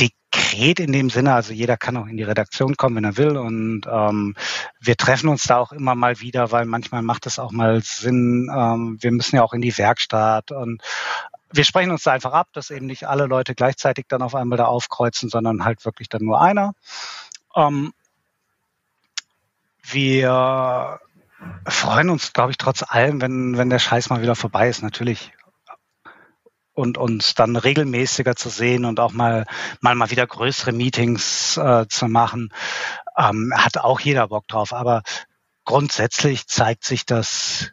[SPEAKER 2] Dekret in dem Sinne, also jeder kann auch in die Redaktion kommen, wenn er will. Und ähm, wir treffen uns da auch immer mal wieder, weil manchmal macht es auch mal Sinn. Ähm, wir müssen ja auch in die Werkstatt und wir sprechen uns da einfach ab, dass eben nicht alle Leute gleichzeitig dann auf einmal da aufkreuzen, sondern halt wirklich dann nur einer. Ähm, wir freuen uns, glaube ich, trotz allem, wenn, wenn der Scheiß mal wieder vorbei ist, natürlich. Und uns dann regelmäßiger zu sehen und auch mal, mal, mal wieder größere Meetings äh, zu machen, ähm, hat auch jeder Bock drauf. Aber grundsätzlich zeigt sich, dass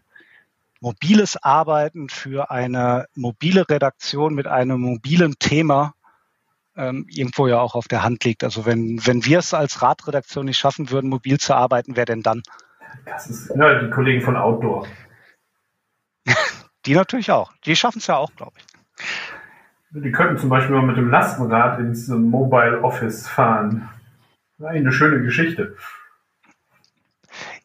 [SPEAKER 2] mobiles Arbeiten für eine mobile Redaktion mit einem mobilen Thema ähm, irgendwo ja auch auf der Hand liegt. Also wenn, wenn wir es als Radredaktion nicht schaffen würden, mobil zu arbeiten, wer denn dann?
[SPEAKER 1] Das ist ja, die Kollegen von Outdoor.
[SPEAKER 2] die natürlich auch. Die schaffen es ja auch, glaube ich.
[SPEAKER 1] Die könnten zum Beispiel mal mit dem Lastenrad ins Mobile Office fahren. Eine schöne Geschichte.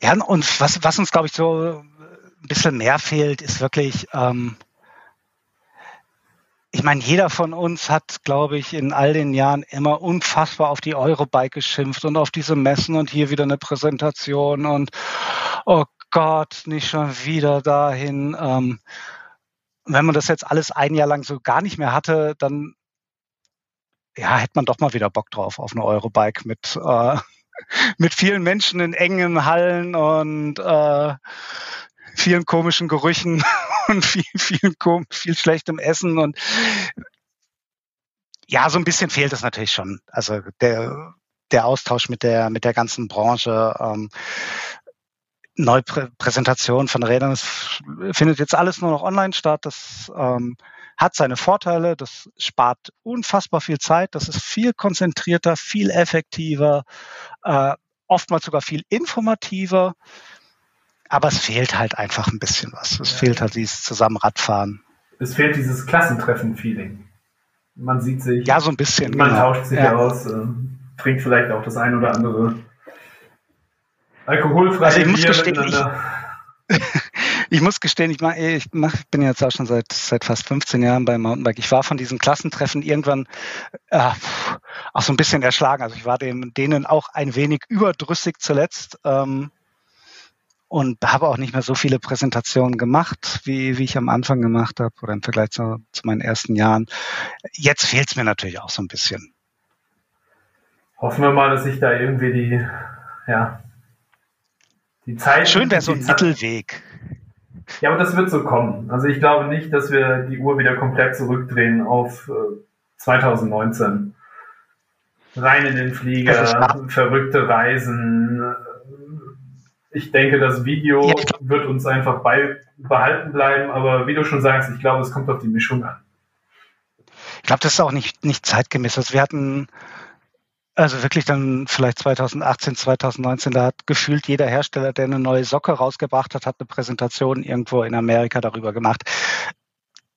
[SPEAKER 2] Ja, und was, was uns, glaube ich, so ein bisschen mehr fehlt, ist wirklich, ähm, ich meine, jeder von uns hat, glaube ich, in all den Jahren immer unfassbar auf die Eurobike geschimpft und auf diese Messen und hier wieder eine Präsentation und oh Gott, nicht schon wieder dahin. Ähm, wenn man das jetzt alles ein Jahr lang so gar nicht mehr hatte, dann ja, hätte man doch mal wieder Bock drauf auf eine Eurobike mit, äh, mit vielen Menschen in engen Hallen und äh, vielen komischen Gerüchen und viel, viel, viel schlechtem Essen und ja, so ein bisschen fehlt es natürlich schon. Also der, der Austausch mit der, mit der ganzen Branche, ähm, Neupräsentation von Rädern, das findet jetzt alles nur noch online statt. Das ähm, hat seine Vorteile, das spart unfassbar viel Zeit, das ist viel konzentrierter, viel effektiver, äh, oftmals sogar viel informativer. Aber es fehlt halt einfach ein bisschen was. Es ja. fehlt halt dieses Zusammenradfahren.
[SPEAKER 1] Es fehlt dieses Klassentreffen-Feeling. Man sieht sich.
[SPEAKER 2] Ja, so ein bisschen.
[SPEAKER 1] Man genau. tauscht sich ja. aus, äh, trinkt vielleicht auch das ein oder andere alkoholfreie
[SPEAKER 2] also ich muss Bier gestehen, ich, ich, muss gestehen, ich, mach, ich mach, bin jetzt auch schon seit, seit fast 15 Jahren beim Mountainbike. Ich war von diesen Klassentreffen irgendwann äh, auch so ein bisschen erschlagen. Also ich war dem, denen auch ein wenig überdrüssig zuletzt. Ähm, und habe auch nicht mehr so viele Präsentationen gemacht, wie, wie ich am Anfang gemacht habe oder im Vergleich zu, zu meinen ersten Jahren. Jetzt fehlt es mir natürlich auch so ein bisschen.
[SPEAKER 1] Hoffen wir mal, dass sich da irgendwie die, ja, die Zeit.
[SPEAKER 2] Schön wäre so ein Mittelweg.
[SPEAKER 1] Ja, aber das wird so kommen. Also ich glaube nicht, dass wir die Uhr wieder komplett zurückdrehen auf äh, 2019. Rein in den Flieger, verrückte Reisen, ich denke, das Video ja, wird uns einfach bei, behalten bleiben, aber wie du schon sagst, ich glaube, es kommt auf die Mischung an.
[SPEAKER 2] Ich glaube, das ist auch nicht, nicht zeitgemäß. Also wir hatten also wirklich dann vielleicht 2018, 2019, da hat gefühlt jeder Hersteller, der eine neue Socke rausgebracht hat, hat eine Präsentation irgendwo in Amerika darüber gemacht.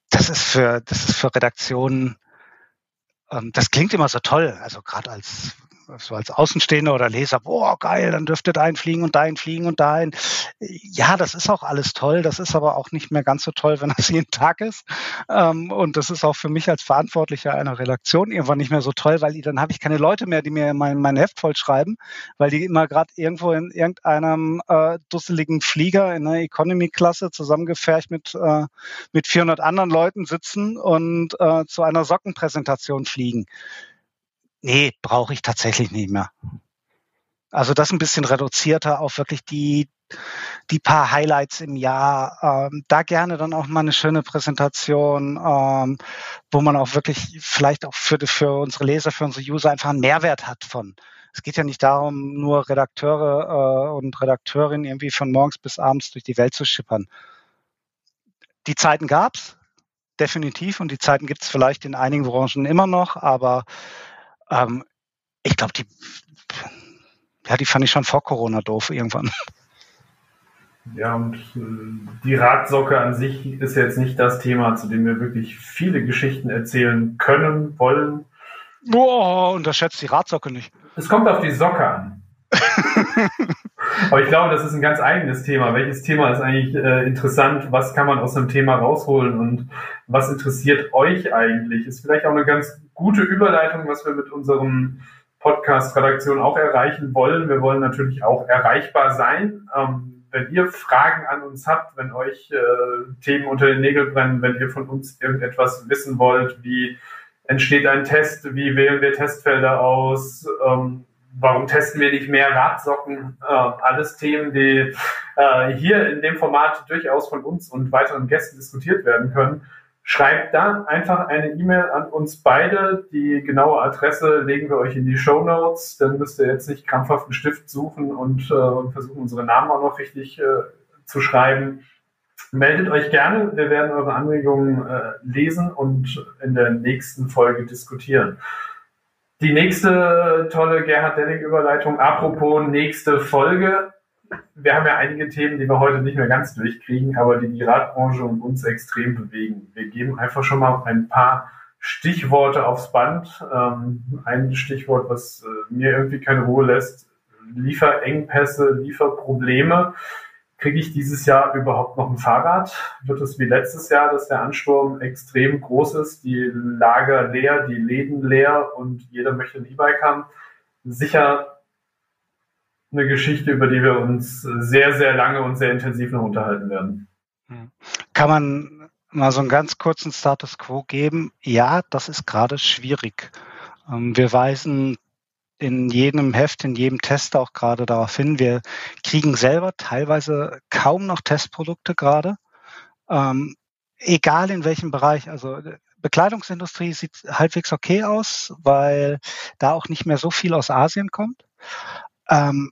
[SPEAKER 2] Das ist für, das ist für Redaktionen, ähm, das klingt immer so toll. Also gerade als so als Außenstehender oder Leser, boah, geil, dann dürfte dahin fliegen und dahin fliegen und dahin. Ja, das ist auch alles toll. Das ist aber auch nicht mehr ganz so toll, wenn das jeden Tag ist. Ähm, und das ist auch für mich als Verantwortlicher einer Redaktion irgendwann nicht mehr so toll, weil dann habe ich keine Leute mehr, die mir mein, mein Heft vollschreiben, weil die immer gerade irgendwo in irgendeinem äh, dusseligen Flieger in einer Economy-Klasse zusammengefercht mit, äh, mit 400 anderen Leuten sitzen und äh, zu einer Sockenpräsentation fliegen. Nee, brauche ich tatsächlich nicht mehr. Also das ein bisschen reduzierter auf wirklich die, die paar Highlights im Jahr. Ähm, da gerne dann auch mal eine schöne Präsentation, ähm, wo man auch wirklich vielleicht auch für, für unsere Leser, für unsere User einfach einen Mehrwert hat von. Es geht ja nicht darum, nur Redakteure äh, und Redakteurinnen irgendwie von morgens bis abends durch die Welt zu schippern. Die Zeiten gab's definitiv und die Zeiten gibt es vielleicht in einigen Branchen immer noch, aber ähm, ich glaube, die, ja, die fand ich schon vor Corona doof irgendwann.
[SPEAKER 1] Ja, und äh, die Radsocke an sich ist jetzt nicht das Thema, zu dem wir wirklich viele Geschichten erzählen können, wollen.
[SPEAKER 2] Boah, unterschätzt die Radsocke nicht.
[SPEAKER 1] Es kommt auf die Socke an. Aber ich glaube, das ist ein ganz eigenes Thema. Welches Thema ist eigentlich äh, interessant? Was kann man aus dem Thema rausholen? Und was interessiert euch eigentlich? Ist vielleicht auch eine ganz gute Überleitung, was wir mit unserem Podcast-Redaktion auch erreichen wollen. Wir wollen natürlich auch erreichbar sein. Ähm, wenn ihr Fragen an uns habt, wenn euch äh, Themen unter den Nägeln brennen, wenn ihr von uns irgendetwas wissen wollt, wie entsteht ein Test, wie wählen wir Testfelder aus, ähm, warum testen wir nicht mehr Radsocken? Äh, alles Themen, die äh, hier in dem Format durchaus von uns und weiteren Gästen diskutiert werden können. Schreibt da einfach eine E-Mail an uns beide. Die genaue Adresse legen wir euch in die Show Notes. Dann müsst ihr jetzt nicht krampfhaft einen Stift suchen und äh, versuchen, unsere Namen auch noch richtig äh, zu schreiben. Meldet euch gerne. Wir werden eure Anregungen äh, lesen und in der nächsten Folge diskutieren. Die nächste tolle Gerhard Delling-Überleitung. Apropos nächste Folge. Wir haben ja einige Themen, die wir heute nicht mehr ganz durchkriegen, aber die die Radbranche und uns extrem bewegen. Wir geben einfach schon mal ein paar Stichworte aufs Band. Ähm, ein Stichwort, was äh, mir irgendwie keine Ruhe lässt. Lieferengpässe, Lieferprobleme. Kriege ich dieses Jahr überhaupt noch ein Fahrrad? Wird es wie letztes Jahr, dass der Ansturm extrem groß ist, die Lager leer, die Läden leer und jeder möchte ein E-Bike haben? Sicher eine Geschichte, über die wir uns sehr, sehr lange und sehr intensiv noch unterhalten werden.
[SPEAKER 2] Hm. Kann man mal so einen ganz kurzen Status quo geben? Ja, das ist gerade schwierig. Ähm, wir weisen in jedem Heft, in jedem Test auch gerade darauf hin. Wir kriegen selber teilweise kaum noch Testprodukte gerade. Ähm, egal in welchem Bereich. Also Bekleidungsindustrie sieht halbwegs okay aus, weil da auch nicht mehr so viel aus Asien kommt. Ähm,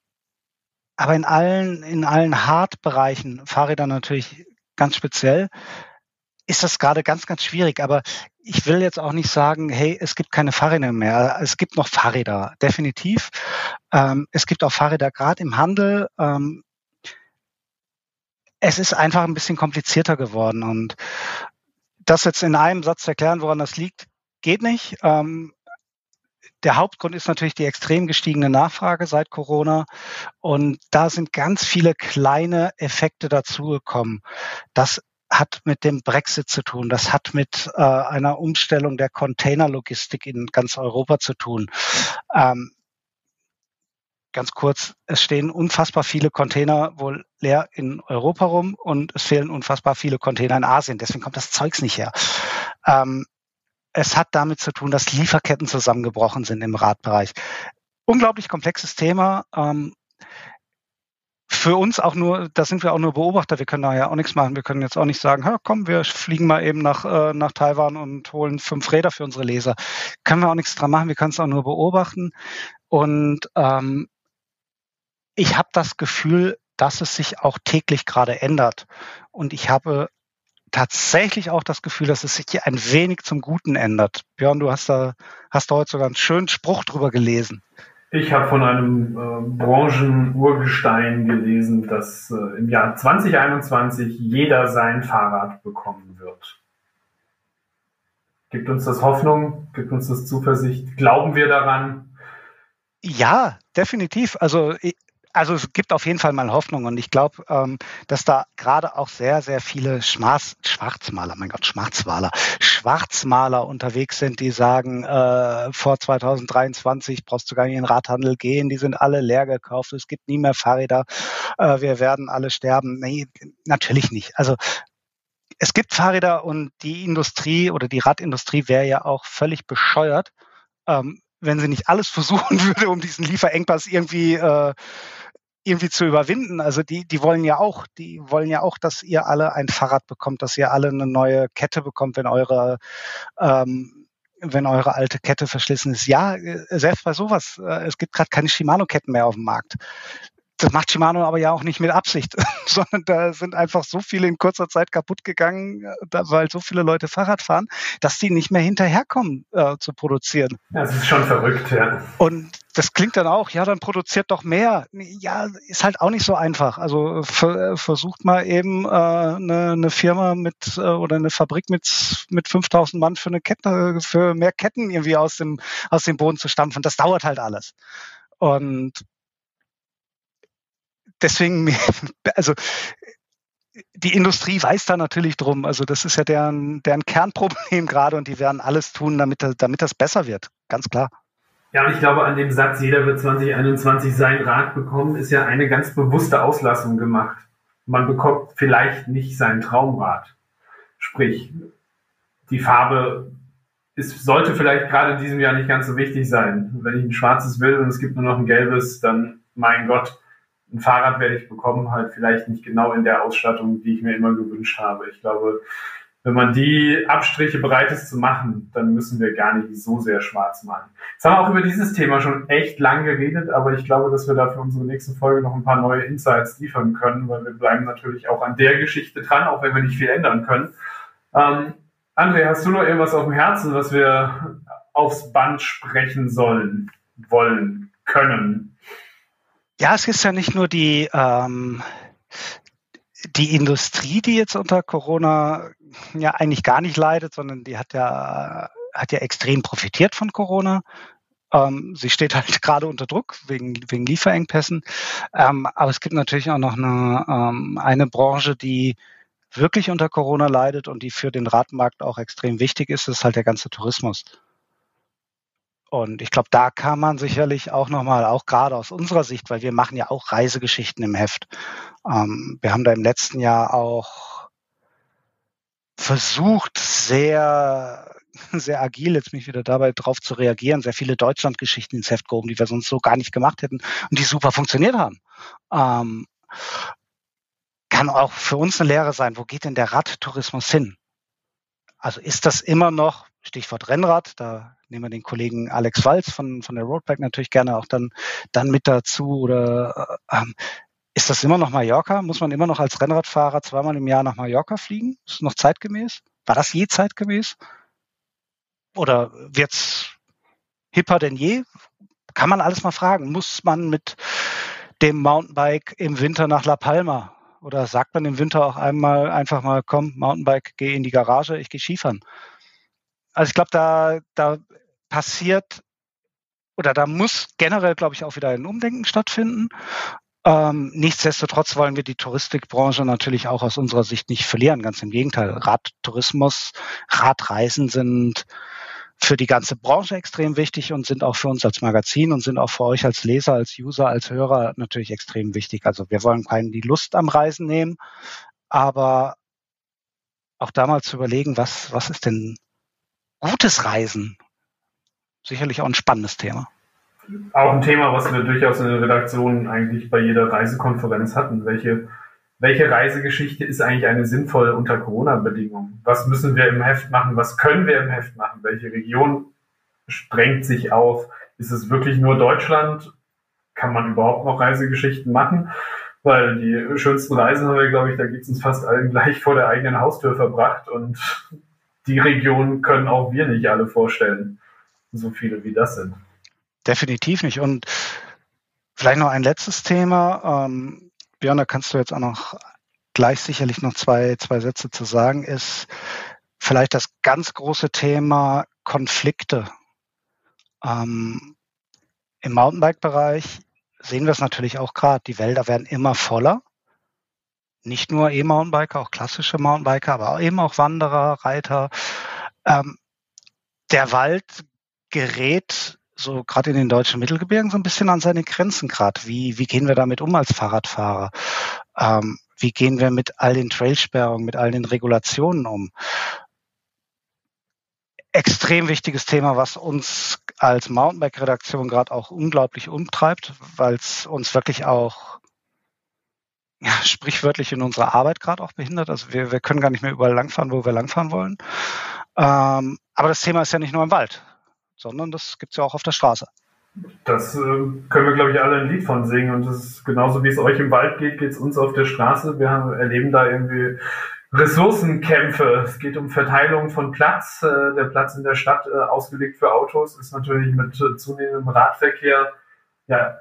[SPEAKER 2] aber in allen, in allen Hard-Bereichen, Fahrräder natürlich ganz speziell, ist das gerade ganz, ganz schwierig. Aber ich will jetzt auch nicht sagen, hey, es gibt keine Fahrräder mehr. Es gibt noch Fahrräder, definitiv. Ähm, es gibt auch Fahrräder gerade im Handel. Ähm, es ist einfach ein bisschen komplizierter geworden. Und das jetzt in einem Satz erklären, woran das liegt, geht nicht. Ähm, der Hauptgrund ist natürlich die extrem gestiegene Nachfrage seit Corona. Und da sind ganz viele kleine Effekte dazugekommen. Das hat mit dem Brexit zu tun. Das hat mit äh, einer Umstellung der Containerlogistik in ganz Europa zu tun. Ähm, ganz kurz, es stehen unfassbar viele Container wohl leer in Europa rum und es fehlen unfassbar viele Container in Asien. Deswegen kommt das Zeugs nicht her. Ähm, es hat damit zu tun, dass Lieferketten zusammengebrochen sind im Radbereich. Unglaublich komplexes Thema. Ähm, für uns auch nur, da sind wir auch nur Beobachter, wir können da ja auch nichts machen. Wir können jetzt auch nicht sagen, komm, wir fliegen mal eben nach, äh, nach Taiwan und holen fünf Räder für unsere Leser. Können wir auch nichts dran machen, wir können es auch nur beobachten. Und ähm, ich habe das Gefühl, dass es sich auch täglich gerade ändert. Und ich habe tatsächlich auch das Gefühl, dass es sich ein wenig zum Guten ändert. Björn, du hast da, hast da heute sogar einen schönen Spruch drüber gelesen.
[SPEAKER 1] Ich habe von einem äh, Branchenurgestein gelesen, dass äh, im Jahr 2021 jeder sein Fahrrad bekommen wird. Gibt uns das Hoffnung? Gibt uns das Zuversicht? Glauben wir daran?
[SPEAKER 2] Ja, definitiv. Also also es gibt auf jeden Fall mal Hoffnung und ich glaube, ähm, dass da gerade auch sehr, sehr viele Schmarz, Schwarzmaler, mein Gott, Schwarzmaler, Schwarzmaler unterwegs sind, die sagen, äh, vor 2023 brauchst du gar nicht in den Radhandel gehen, die sind alle leer gekauft, es gibt nie mehr Fahrräder, äh, wir werden alle sterben. Nee, natürlich nicht. Also es gibt Fahrräder und die Industrie oder die Radindustrie wäre ja auch völlig bescheuert, ähm, wenn sie nicht alles versuchen würde, um diesen Lieferengpass irgendwie äh, irgendwie zu überwinden. Also die, die wollen ja auch, die wollen ja auch, dass ihr alle ein Fahrrad bekommt, dass ihr alle eine neue Kette bekommt, wenn eure ähm, wenn eure alte Kette verschlissen ist. Ja, äh, selbst bei sowas, äh, es gibt gerade keine Shimano-Ketten mehr auf dem Markt das macht Shimano aber ja auch nicht mit Absicht, sondern da sind einfach so viele in kurzer Zeit kaputt gegangen, weil so viele Leute Fahrrad fahren, dass die nicht mehr hinterherkommen äh, zu produzieren.
[SPEAKER 1] Das ist schon verrückt, ja.
[SPEAKER 2] Und das klingt dann auch, ja, dann produziert doch mehr. Ja, ist halt auch nicht so einfach. Also versucht mal eben äh, eine, eine Firma mit äh, oder eine Fabrik mit mit 5000 Mann für eine Kette, für mehr Ketten irgendwie aus dem aus dem Boden zu stampfen. Das dauert halt alles. Und deswegen, also die Industrie weiß da natürlich drum. Also das ist ja deren, deren Kernproblem gerade und die werden alles tun, damit, damit das besser wird. Ganz klar.
[SPEAKER 1] Ja, und ich glaube, an dem Satz, jeder wird 2021 sein Rad bekommen, ist ja eine ganz bewusste Auslassung gemacht. Man bekommt vielleicht nicht sein Traumrad. Sprich, die Farbe ist, sollte vielleicht gerade in diesem Jahr nicht ganz so wichtig sein. Wenn ich ein schwarzes will und es gibt nur noch ein gelbes, dann mein Gott, ein Fahrrad werde ich bekommen, halt vielleicht nicht genau in der Ausstattung, die ich mir immer gewünscht habe. Ich glaube, wenn man die Abstriche bereit ist zu machen, dann müssen wir gar nicht so sehr schwarz malen. Jetzt haben wir auch über dieses Thema schon echt lang geredet, aber ich glaube, dass wir da für unsere nächste Folge noch ein paar neue Insights liefern können, weil wir bleiben natürlich auch an der Geschichte dran, auch wenn wir nicht viel ändern können. Ähm, André, hast du noch irgendwas auf dem Herzen, was wir aufs Band sprechen sollen, wollen, können?
[SPEAKER 2] Ja, es ist ja nicht nur die, ähm, die Industrie, die jetzt unter Corona ja eigentlich gar nicht leidet, sondern die hat ja, hat ja extrem profitiert von Corona. Ähm, sie steht halt gerade unter Druck wegen, wegen Lieferengpässen. Ähm, aber es gibt natürlich auch noch eine, ähm, eine Branche, die wirklich unter Corona leidet und die für den Radmarkt auch extrem wichtig ist, das ist halt der ganze Tourismus. Und ich glaube, da kann man sicherlich auch nochmal, auch gerade aus unserer Sicht, weil wir machen ja auch Reisegeschichten im Heft. Ähm, wir haben da im letzten Jahr auch versucht, sehr, sehr agil, jetzt mich wieder dabei drauf zu reagieren, sehr viele Deutschlandgeschichten ins Heft gehoben, die wir sonst so gar nicht gemacht hätten und die super funktioniert haben. Ähm, kann auch für uns eine Lehre sein, wo geht denn der Radtourismus hin? Also ist das immer noch, Stichwort Rennrad, da nehmen wir den Kollegen Alex Walz von, von der Roadback natürlich gerne auch dann, dann mit dazu. Oder äh, ähm, ist das immer noch Mallorca? Muss man immer noch als Rennradfahrer zweimal im Jahr nach Mallorca fliegen? Ist noch zeitgemäß? War das je zeitgemäß? Oder wird's hipper denn je? Kann man alles mal fragen. Muss man mit dem Mountainbike im Winter nach La Palma? Oder sagt man im Winter auch einmal einfach mal, komm, Mountainbike, geh in die Garage, ich gehe Skifahren? Also ich glaube, da, da passiert oder da muss generell, glaube ich, auch wieder ein Umdenken stattfinden. Ähm, nichtsdestotrotz wollen wir die Touristikbranche natürlich auch aus unserer Sicht nicht verlieren. Ganz im Gegenteil. Radtourismus, Radreisen sind für die ganze Branche extrem wichtig und sind auch für uns als Magazin und sind auch für euch als Leser, als User, als Hörer natürlich extrem wichtig. Also wir wollen keinen die Lust am Reisen nehmen, aber auch da mal zu überlegen, was, was ist denn gutes Reisen. Sicherlich auch ein spannendes Thema.
[SPEAKER 1] Auch ein Thema, was wir durchaus in der Redaktion eigentlich bei jeder Reisekonferenz hatten. Welche, welche Reisegeschichte ist eigentlich eine sinnvolle unter Corona-Bedingungen? Was müssen wir im Heft machen? Was können wir im Heft machen? Welche Region strengt sich auf? Ist es wirklich nur Deutschland? Kann man überhaupt noch Reisegeschichten machen? Weil die schönsten Reisen haben wir, glaube ich, da geht es uns fast allen gleich vor der eigenen Haustür verbracht und die Region können auch wir nicht alle vorstellen, so viele wie das sind.
[SPEAKER 2] Definitiv nicht. Und vielleicht noch ein letztes Thema. Ähm, Björn, da kannst du jetzt auch noch gleich sicherlich noch zwei, zwei Sätze zu sagen, ist vielleicht das ganz große Thema Konflikte. Ähm, Im Mountainbike-Bereich sehen wir es natürlich auch gerade. Die Wälder werden immer voller nicht nur E-Mountainbiker, auch klassische Mountainbiker, aber eben auch Wanderer, Reiter. Ähm, der Wald gerät so gerade in den deutschen Mittelgebirgen so ein bisschen an seine Grenzen gerade. Wie, wie gehen wir damit um als Fahrradfahrer? Ähm, wie gehen wir mit all den Trailsperrungen, mit all den Regulationen um? Extrem wichtiges Thema, was uns als Mountainbike-Redaktion gerade auch unglaublich umtreibt, weil es uns wirklich auch ja, sprichwörtlich in unserer Arbeit gerade auch behindert. Also wir, wir können gar nicht mehr überall langfahren, wo wir langfahren wollen. Ähm, aber das Thema ist ja nicht nur im Wald, sondern das gibt es ja auch auf der Straße.
[SPEAKER 1] Das äh, können wir, glaube ich, alle ein Lied von singen. Und das ist genauso wie es euch im Wald geht, geht es uns auf der Straße. Wir haben, erleben da irgendwie Ressourcenkämpfe. Es geht um Verteilung von Platz. Äh, der Platz in der Stadt, äh, ausgelegt für Autos, ist natürlich mit äh, zunehmendem Radverkehr ja,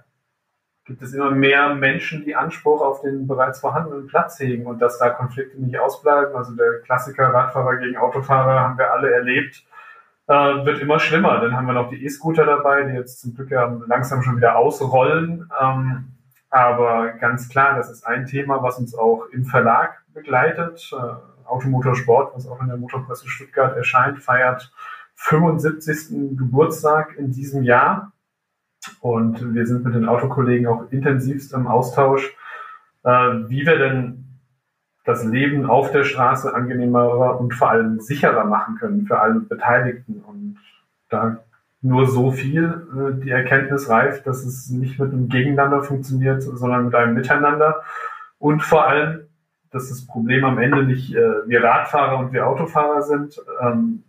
[SPEAKER 1] gibt es immer mehr Menschen, die Anspruch auf den bereits vorhandenen Platz hegen und dass da Konflikte nicht ausbleiben. Also der Klassiker Radfahrer gegen Autofahrer haben wir alle erlebt, äh, wird immer schlimmer. Dann haben wir noch die E-Scooter dabei, die jetzt zum Glück ja langsam schon wieder ausrollen. Ähm, aber ganz klar, das ist ein Thema, was uns auch im Verlag begleitet. Äh, Automotorsport, was auch in der Motorpresse Stuttgart erscheint, feiert 75. Geburtstag in diesem Jahr. Und wir sind mit den Autokollegen auch intensivst im Austausch, äh, wie wir denn das Leben auf der Straße angenehmer und vor allem sicherer machen können für alle Beteiligten. Und da nur so viel äh, die Erkenntnis reift, dass es nicht mit einem Gegeneinander funktioniert, sondern mit einem Miteinander. Und vor allem, dass das Problem am Ende nicht äh, wir Radfahrer und wir Autofahrer sind. Ähm,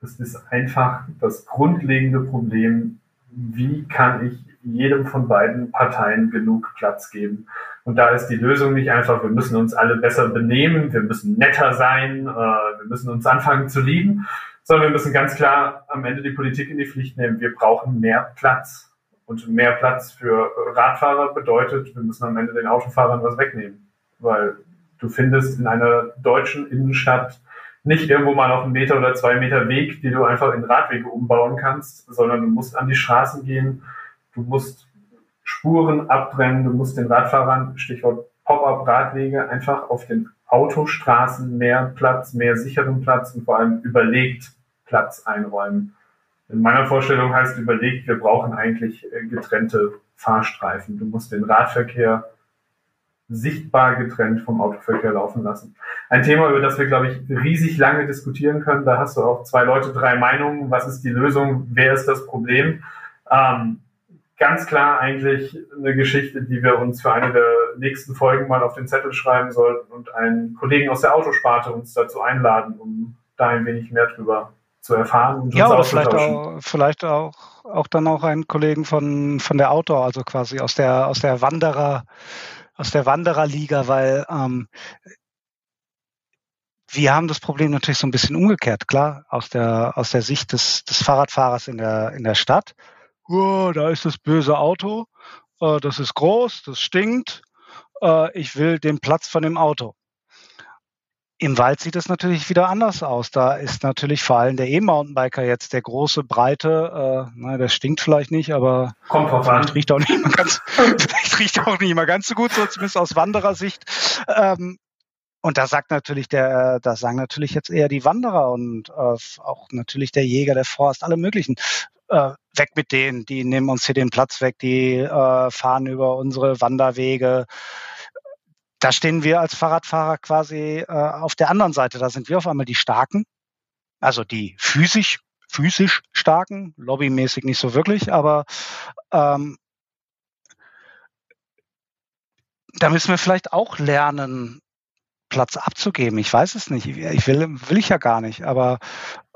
[SPEAKER 1] es ist einfach das grundlegende Problem, wie kann ich jedem von beiden Parteien genug Platz geben. Und da ist die Lösung nicht einfach, wir müssen uns alle besser benehmen, wir müssen netter sein, äh, wir müssen uns anfangen zu lieben, sondern wir müssen ganz klar am Ende die Politik in die Pflicht nehmen. Wir brauchen mehr Platz. Und mehr Platz für Radfahrer bedeutet, wir müssen am Ende den Autofahrern was wegnehmen. Weil du findest in einer deutschen Innenstadt nicht irgendwo mal auf einen Meter oder zwei Meter Weg, die du einfach in Radwege umbauen kannst, sondern du musst an die Straßen gehen, du musst Spuren abtrennen, du musst den Radfahrern, Stichwort Pop-up-Radwege, einfach auf den Autostraßen mehr Platz, mehr sicheren Platz und vor allem überlegt Platz einräumen. In meiner Vorstellung heißt überlegt, wir brauchen eigentlich äh, getrennte Fahrstreifen. Du musst den Radverkehr sichtbar getrennt vom Autoverkehr laufen lassen. Ein Thema, über das wir, glaube ich, riesig lange diskutieren können. Da hast du auch zwei Leute, drei Meinungen. Was ist die Lösung? Wer ist das Problem? Ähm, ganz klar eigentlich eine Geschichte, die wir uns für eine der nächsten Folgen mal auf den Zettel schreiben sollten und einen Kollegen aus der Autosparte uns dazu einladen, um da ein wenig mehr drüber zu erfahren. Und
[SPEAKER 2] ja, oder vielleicht auch, vielleicht auch, auch dann auch einen Kollegen von, von der Outdoor, also quasi aus der, aus der Wanderer, aus der Wandererliga, weil ähm, wir haben das Problem natürlich so ein bisschen umgekehrt, klar, aus der, aus der Sicht des, des Fahrradfahrers in der, in der Stadt. Oh, da ist das böse Auto, äh, das ist groß, das stinkt, äh, ich will den Platz von dem Auto. Im Wald sieht es natürlich wieder anders aus. Da ist natürlich vor allem der E-Mountainbiker jetzt der große, breite, äh, na, der stinkt vielleicht nicht, aber
[SPEAKER 1] Kommt
[SPEAKER 2] vielleicht riecht auch nicht mal ganz, vielleicht riecht auch nicht mal ganz so gut, so zumindest aus Wanderersicht. Ähm, und da sagt natürlich der, da sagen natürlich jetzt eher die Wanderer und äh, auch natürlich der Jäger, der Forst, alle möglichen. Äh, weg mit denen, die nehmen uns hier den Platz weg, die äh, fahren über unsere Wanderwege da stehen wir als Fahrradfahrer quasi äh, auf der anderen Seite. Da sind wir auf einmal die Starken, also die physisch, physisch Starken, lobbymäßig nicht so wirklich, aber ähm, da müssen wir vielleicht auch lernen, Platz abzugeben. Ich weiß es nicht. Ich will, will ich ja gar nicht. Aber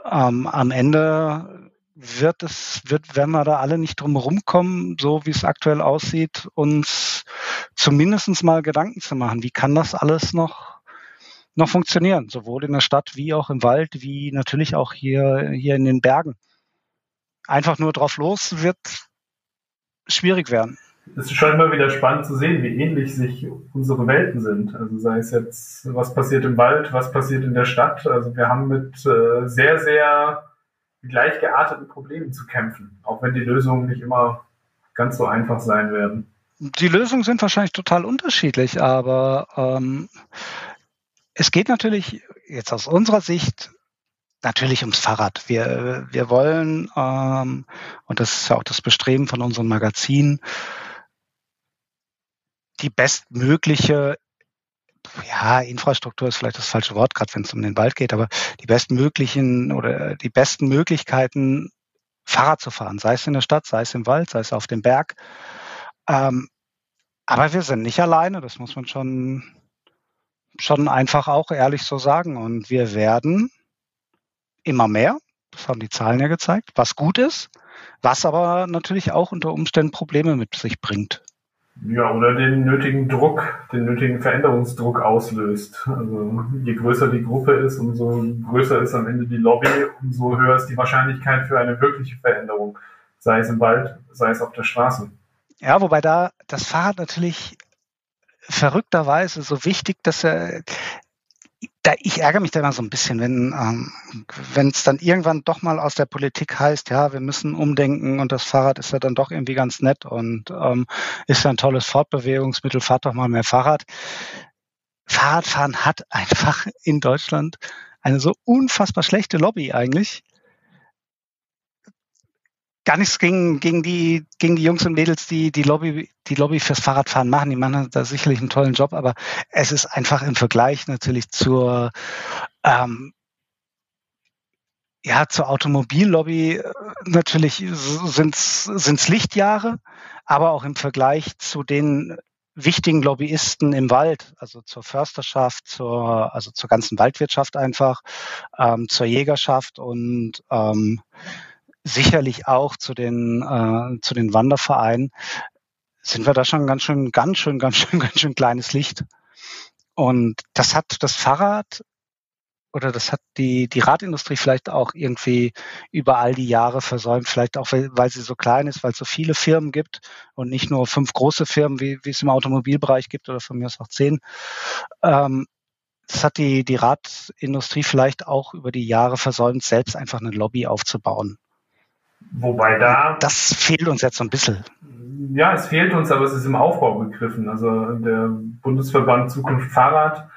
[SPEAKER 2] ähm, am Ende wird es, wird, wenn wir da alle nicht drum rumkommen, so wie es aktuell aussieht, uns zumindest mal Gedanken zu machen, wie kann das alles noch, noch funktionieren, sowohl in der Stadt wie auch im Wald, wie natürlich auch hier, hier in den Bergen. Einfach nur drauf los wird schwierig werden.
[SPEAKER 1] Es ist schon immer wieder spannend zu sehen, wie ähnlich sich unsere Welten sind. Also sei es jetzt, was passiert im Wald, was passiert in der Stadt. Also wir haben mit äh, sehr, sehr gleich gearteten Problemen zu kämpfen, auch wenn die Lösungen nicht immer ganz so einfach sein werden.
[SPEAKER 2] Die Lösungen sind wahrscheinlich total unterschiedlich, aber ähm, es geht natürlich jetzt aus unserer Sicht natürlich ums Fahrrad. Wir, wir wollen, ähm, und das ist ja auch das Bestreben von unserem Magazin, die bestmögliche ja, Infrastruktur ist vielleicht das falsche Wort, gerade wenn es um den Wald geht, aber die bestmöglichen oder die besten Möglichkeiten, Fahrrad zu fahren, sei es in der Stadt, sei es im Wald, sei es auf dem Berg. Ähm, aber wir sind nicht alleine, das muss man schon, schon einfach auch ehrlich so sagen. Und wir werden immer mehr, das haben die Zahlen ja gezeigt, was gut ist, was aber natürlich auch unter Umständen Probleme mit sich bringt.
[SPEAKER 1] Ja, oder den nötigen Druck, den nötigen Veränderungsdruck auslöst. Also je größer die Gruppe ist, umso größer ist am Ende die Lobby, umso höher ist die Wahrscheinlichkeit für eine wirkliche Veränderung, sei es im Wald, sei es auf der Straße.
[SPEAKER 2] Ja, wobei da das Fahrrad natürlich verrückterweise so wichtig, dass er da, ich ärgere mich da immer so ein bisschen, wenn ähm, wenn es dann irgendwann doch mal aus der Politik heißt, ja, wir müssen umdenken und das Fahrrad ist ja dann doch irgendwie ganz nett und ähm, ist ja ein tolles Fortbewegungsmittel, fahrt doch mal mehr Fahrrad. Fahrradfahren hat einfach in Deutschland eine so unfassbar schlechte Lobby eigentlich gar nichts gegen, gegen, die, gegen die Jungs und Mädels, die die Lobby, die Lobby fürs Fahrradfahren machen. Die machen da sicherlich einen tollen Job, aber es ist einfach im Vergleich natürlich zur, ähm, ja, zur Automobillobby äh, natürlich sind es Lichtjahre, aber auch im Vergleich zu den wichtigen Lobbyisten im Wald, also zur Försterschaft, zur, also zur ganzen Waldwirtschaft einfach, ähm, zur Jägerschaft und ähm, sicherlich auch zu den, äh, zu den Wandervereinen, sind wir da schon ganz schön, ganz schön, ganz schön, ganz schön kleines Licht. Und das hat das Fahrrad oder das hat die, die Radindustrie vielleicht auch irgendwie über all die Jahre versäumt, vielleicht auch, weil, weil sie so klein ist, weil es so viele Firmen gibt und nicht nur fünf große Firmen, wie, wie es im Automobilbereich gibt oder von mir aus auch zehn. Ähm, das hat die, die Radindustrie vielleicht auch über die Jahre versäumt, selbst einfach eine Lobby aufzubauen.
[SPEAKER 1] Wobei da.
[SPEAKER 2] Das fehlt uns jetzt so ein bisschen.
[SPEAKER 1] Ja, es fehlt uns, aber es ist im Aufbau begriffen. Also der Bundesverband Zukunft Fahrrad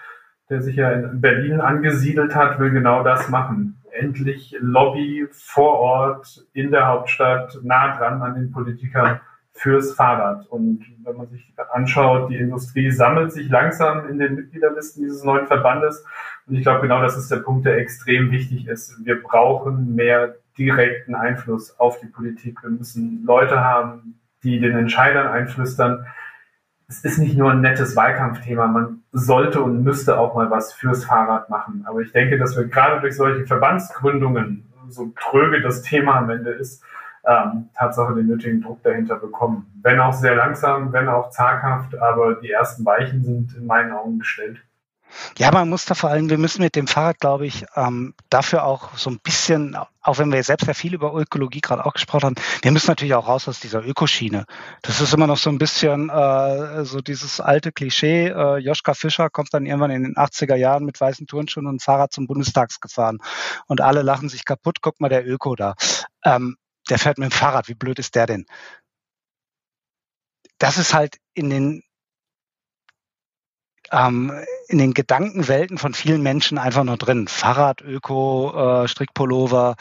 [SPEAKER 1] der sich ja in Berlin angesiedelt hat, will genau das machen. Endlich Lobby vor Ort in der Hauptstadt, nah dran an den Politikern fürs Fahrrad. Und wenn man sich anschaut, die Industrie sammelt sich langsam in den Mitgliederlisten dieses neuen Verbandes. Und ich glaube, genau das ist der Punkt, der extrem wichtig ist. Wir brauchen mehr direkten Einfluss auf die Politik. Wir müssen Leute haben, die den Entscheidern einflüstern, es ist nicht nur ein nettes Wahlkampfthema. Man sollte und müsste auch mal was fürs Fahrrad machen. Aber ich denke, dass wir gerade durch solche Verbandsgründungen, so tröge das Thema am Ende ist, ähm, Tatsache den nötigen Druck dahinter bekommen. Wenn auch sehr langsam, wenn auch zaghaft, aber die ersten Weichen sind in meinen Augen gestellt.
[SPEAKER 2] Ja, man muss da vor allem, wir müssen mit dem Fahrrad, glaube ich, ähm, dafür auch so ein bisschen, auch wenn wir selbst ja viel über Ökologie gerade auch gesprochen haben, wir müssen natürlich auch raus aus dieser Ökoschiene. Das ist immer noch so ein bisschen äh, so dieses alte Klischee. Äh, Joschka Fischer kommt dann irgendwann in den 80er Jahren mit weißen Turnschuhen und Fahrrad zum Bundestags gefahren. Und alle lachen sich kaputt, guck mal, der Öko da. Ähm, der fährt mit dem Fahrrad, wie blöd ist der denn? Das ist halt in den ähm, in den Gedankenwelten von vielen Menschen einfach nur drin. Fahrrad, Öko, äh, Strickpullover.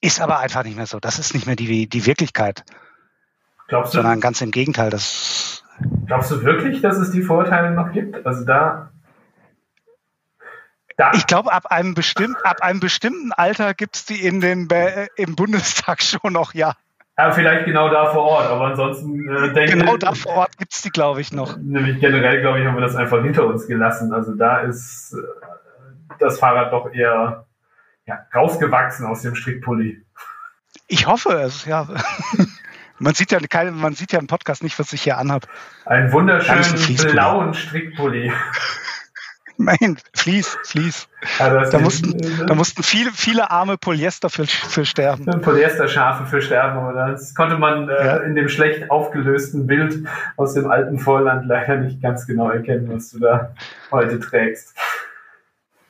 [SPEAKER 2] Ist aber einfach nicht mehr so. Das ist nicht mehr die, die Wirklichkeit. Glaubst du, sondern ganz im Gegenteil. Das
[SPEAKER 1] glaubst du wirklich, dass es die Vorurteile noch gibt? Also da.
[SPEAKER 2] da. Ich glaube, ab einem bestimmten, ab einem bestimmten Alter gibt es die in den, äh, im Bundestag schon noch, ja.
[SPEAKER 1] Ja, vielleicht genau da vor Ort, aber ansonsten
[SPEAKER 2] äh, denke Genau da vor Ort gibt's die, glaube ich, noch.
[SPEAKER 1] Nämlich generell, glaube ich, haben wir das einfach hinter uns gelassen. Also da ist äh, das Fahrrad doch eher ja, rausgewachsen aus dem Strickpulli.
[SPEAKER 2] Ich hoffe es, ja. Man sieht ja keine, man sieht ja im Podcast nicht, was ich hier anhabe.
[SPEAKER 1] Einen wunderschönen blauen Strickpulli.
[SPEAKER 2] Nein, Fließ, Fließ. Ja, da, mussten, da mussten viele, viele arme Polyester für, für sterben.
[SPEAKER 1] Polyesterschafe für sterben, oder? Das konnte man äh, ja. in dem schlecht aufgelösten Bild aus dem alten Vorland leider nicht ganz genau erkennen, was du da heute trägst.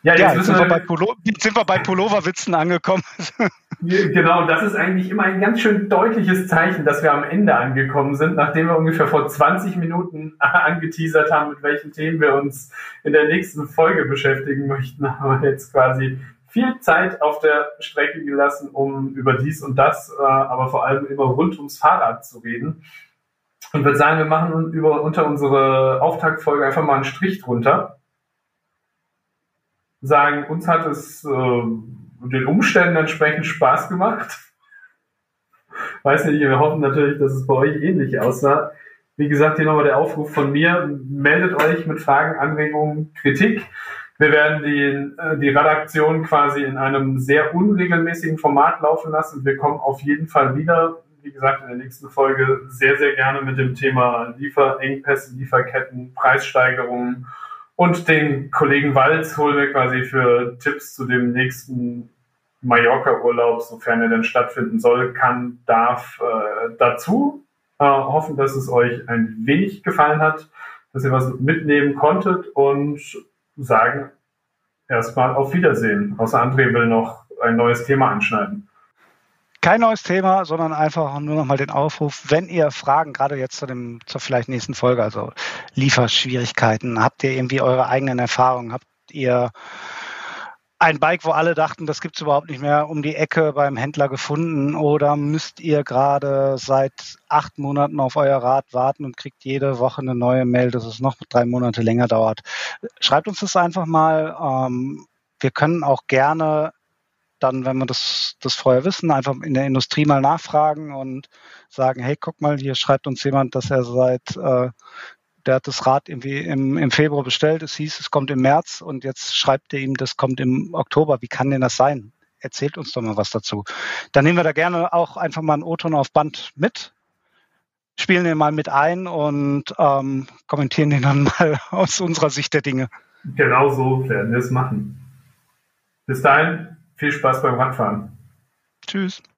[SPEAKER 2] Ja, jetzt, ja, jetzt sind, wir bei Pullo jetzt sind wir bei Pulloverwitzen angekommen.
[SPEAKER 1] genau, das ist eigentlich immer ein ganz schön deutliches Zeichen, dass wir am Ende angekommen sind, nachdem wir ungefähr vor 20 Minuten angeteasert haben, mit welchen Themen wir uns in der nächsten Folge beschäftigen möchten, haben wir jetzt quasi viel Zeit auf der Strecke gelassen, um über dies und das, äh, aber vor allem immer rund ums Fahrrad zu reden. Und würde sagen, wir machen über, unter unsere Auftaktfolge einfach mal einen Strich drunter sagen, uns hat es äh, den Umständen entsprechend Spaß gemacht. Weiß nicht, wir hoffen natürlich, dass es bei euch ähnlich aussah. Wie gesagt, hier nochmal der Aufruf von mir. Meldet euch mit Fragen, Anregungen, Kritik. Wir werden die, äh, die Redaktion quasi in einem sehr unregelmäßigen Format laufen lassen. Wir kommen auf jeden Fall wieder, wie gesagt, in der nächsten Folge sehr, sehr gerne mit dem Thema Lieferengpässe, Lieferketten, Preissteigerungen und den Kollegen Walz holen wir quasi für Tipps zu dem nächsten Mallorca-Urlaub, sofern er denn stattfinden soll, kann, darf, äh, dazu. Äh, hoffen, dass es euch ein wenig gefallen hat, dass ihr was mitnehmen konntet und sagen erstmal auf Wiedersehen. Außer André will noch ein neues Thema anschneiden
[SPEAKER 2] kein neues Thema, sondern einfach nur noch mal den Aufruf, wenn ihr Fragen, gerade jetzt zu dem, zur vielleicht nächsten Folge, also Lieferschwierigkeiten, habt ihr irgendwie eure eigenen Erfahrungen, habt ihr ein Bike, wo alle dachten, das gibt's überhaupt nicht mehr, um die Ecke beim Händler gefunden oder müsst ihr gerade seit acht Monaten auf euer Rad warten und kriegt jede Woche eine neue Mail, dass es noch drei Monate länger dauert. Schreibt uns das einfach mal. Ähm, wir können auch gerne dann, wenn wir das, das vorher wissen, einfach in der Industrie mal nachfragen und sagen, hey, guck mal, hier schreibt uns jemand, dass er seit, äh, der hat das Rad irgendwie im, im Februar bestellt, es hieß, es kommt im März und jetzt schreibt er ihm, das kommt im Oktober. Wie kann denn das sein? Erzählt uns doch mal was dazu. Dann nehmen wir da gerne auch einfach mal einen O-Ton auf Band mit, spielen den mal mit ein und ähm, kommentieren den dann mal aus unserer Sicht der Dinge.
[SPEAKER 1] Genau so werden wir es machen. Bis dahin, viel Spaß beim Radfahren.
[SPEAKER 2] Tschüss.